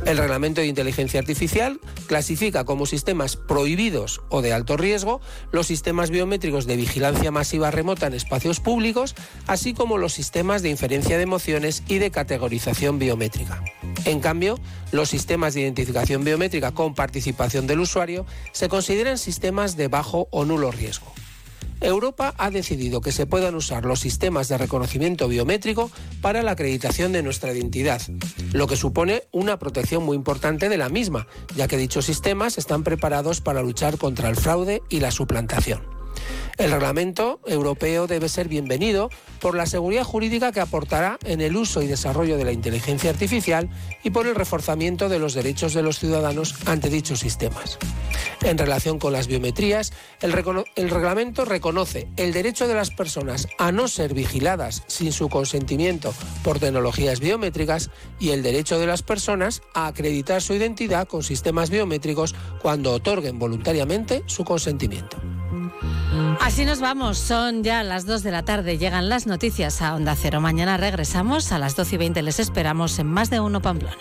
El Reglamento de Inteligencia Artificial clasifica como sistemas prohibidos o de alto riesgo los sistemas biométricos de vigilancia masiva remota en espacios públicos, así como los sistemas de inferencia de emociones y de categorización biométrica. En cambio, los sistemas de identificación biométrica con participación del usuario se consideran sistemas de bajo o nulo riesgo. Europa ha decidido que se puedan usar los sistemas de reconocimiento biométrico para la acreditación de nuestra identidad, lo que supone una protección muy importante de la misma, ya que dichos sistemas están preparados para luchar contra el fraude y la suplantación. El reglamento europeo debe ser bienvenido por la seguridad jurídica que aportará en el uso y desarrollo de la inteligencia artificial y por el reforzamiento de los derechos de los ciudadanos ante dichos sistemas. En relación con las biometrías, el, reglamento reconoce el derecho de las personas a no ser vigiladas sin su consentimiento por tecnologías biométricas y el derecho de las personas a acreditar su identidad con sistemas biométricos cuando otorguen voluntariamente su consentimiento. Así nos vamos, son ya las 2 de la tarde, llegan las noticias a Onda Cero. Mañana regresamos a las 12 y 20, les esperamos en Más de Uno Pamplona.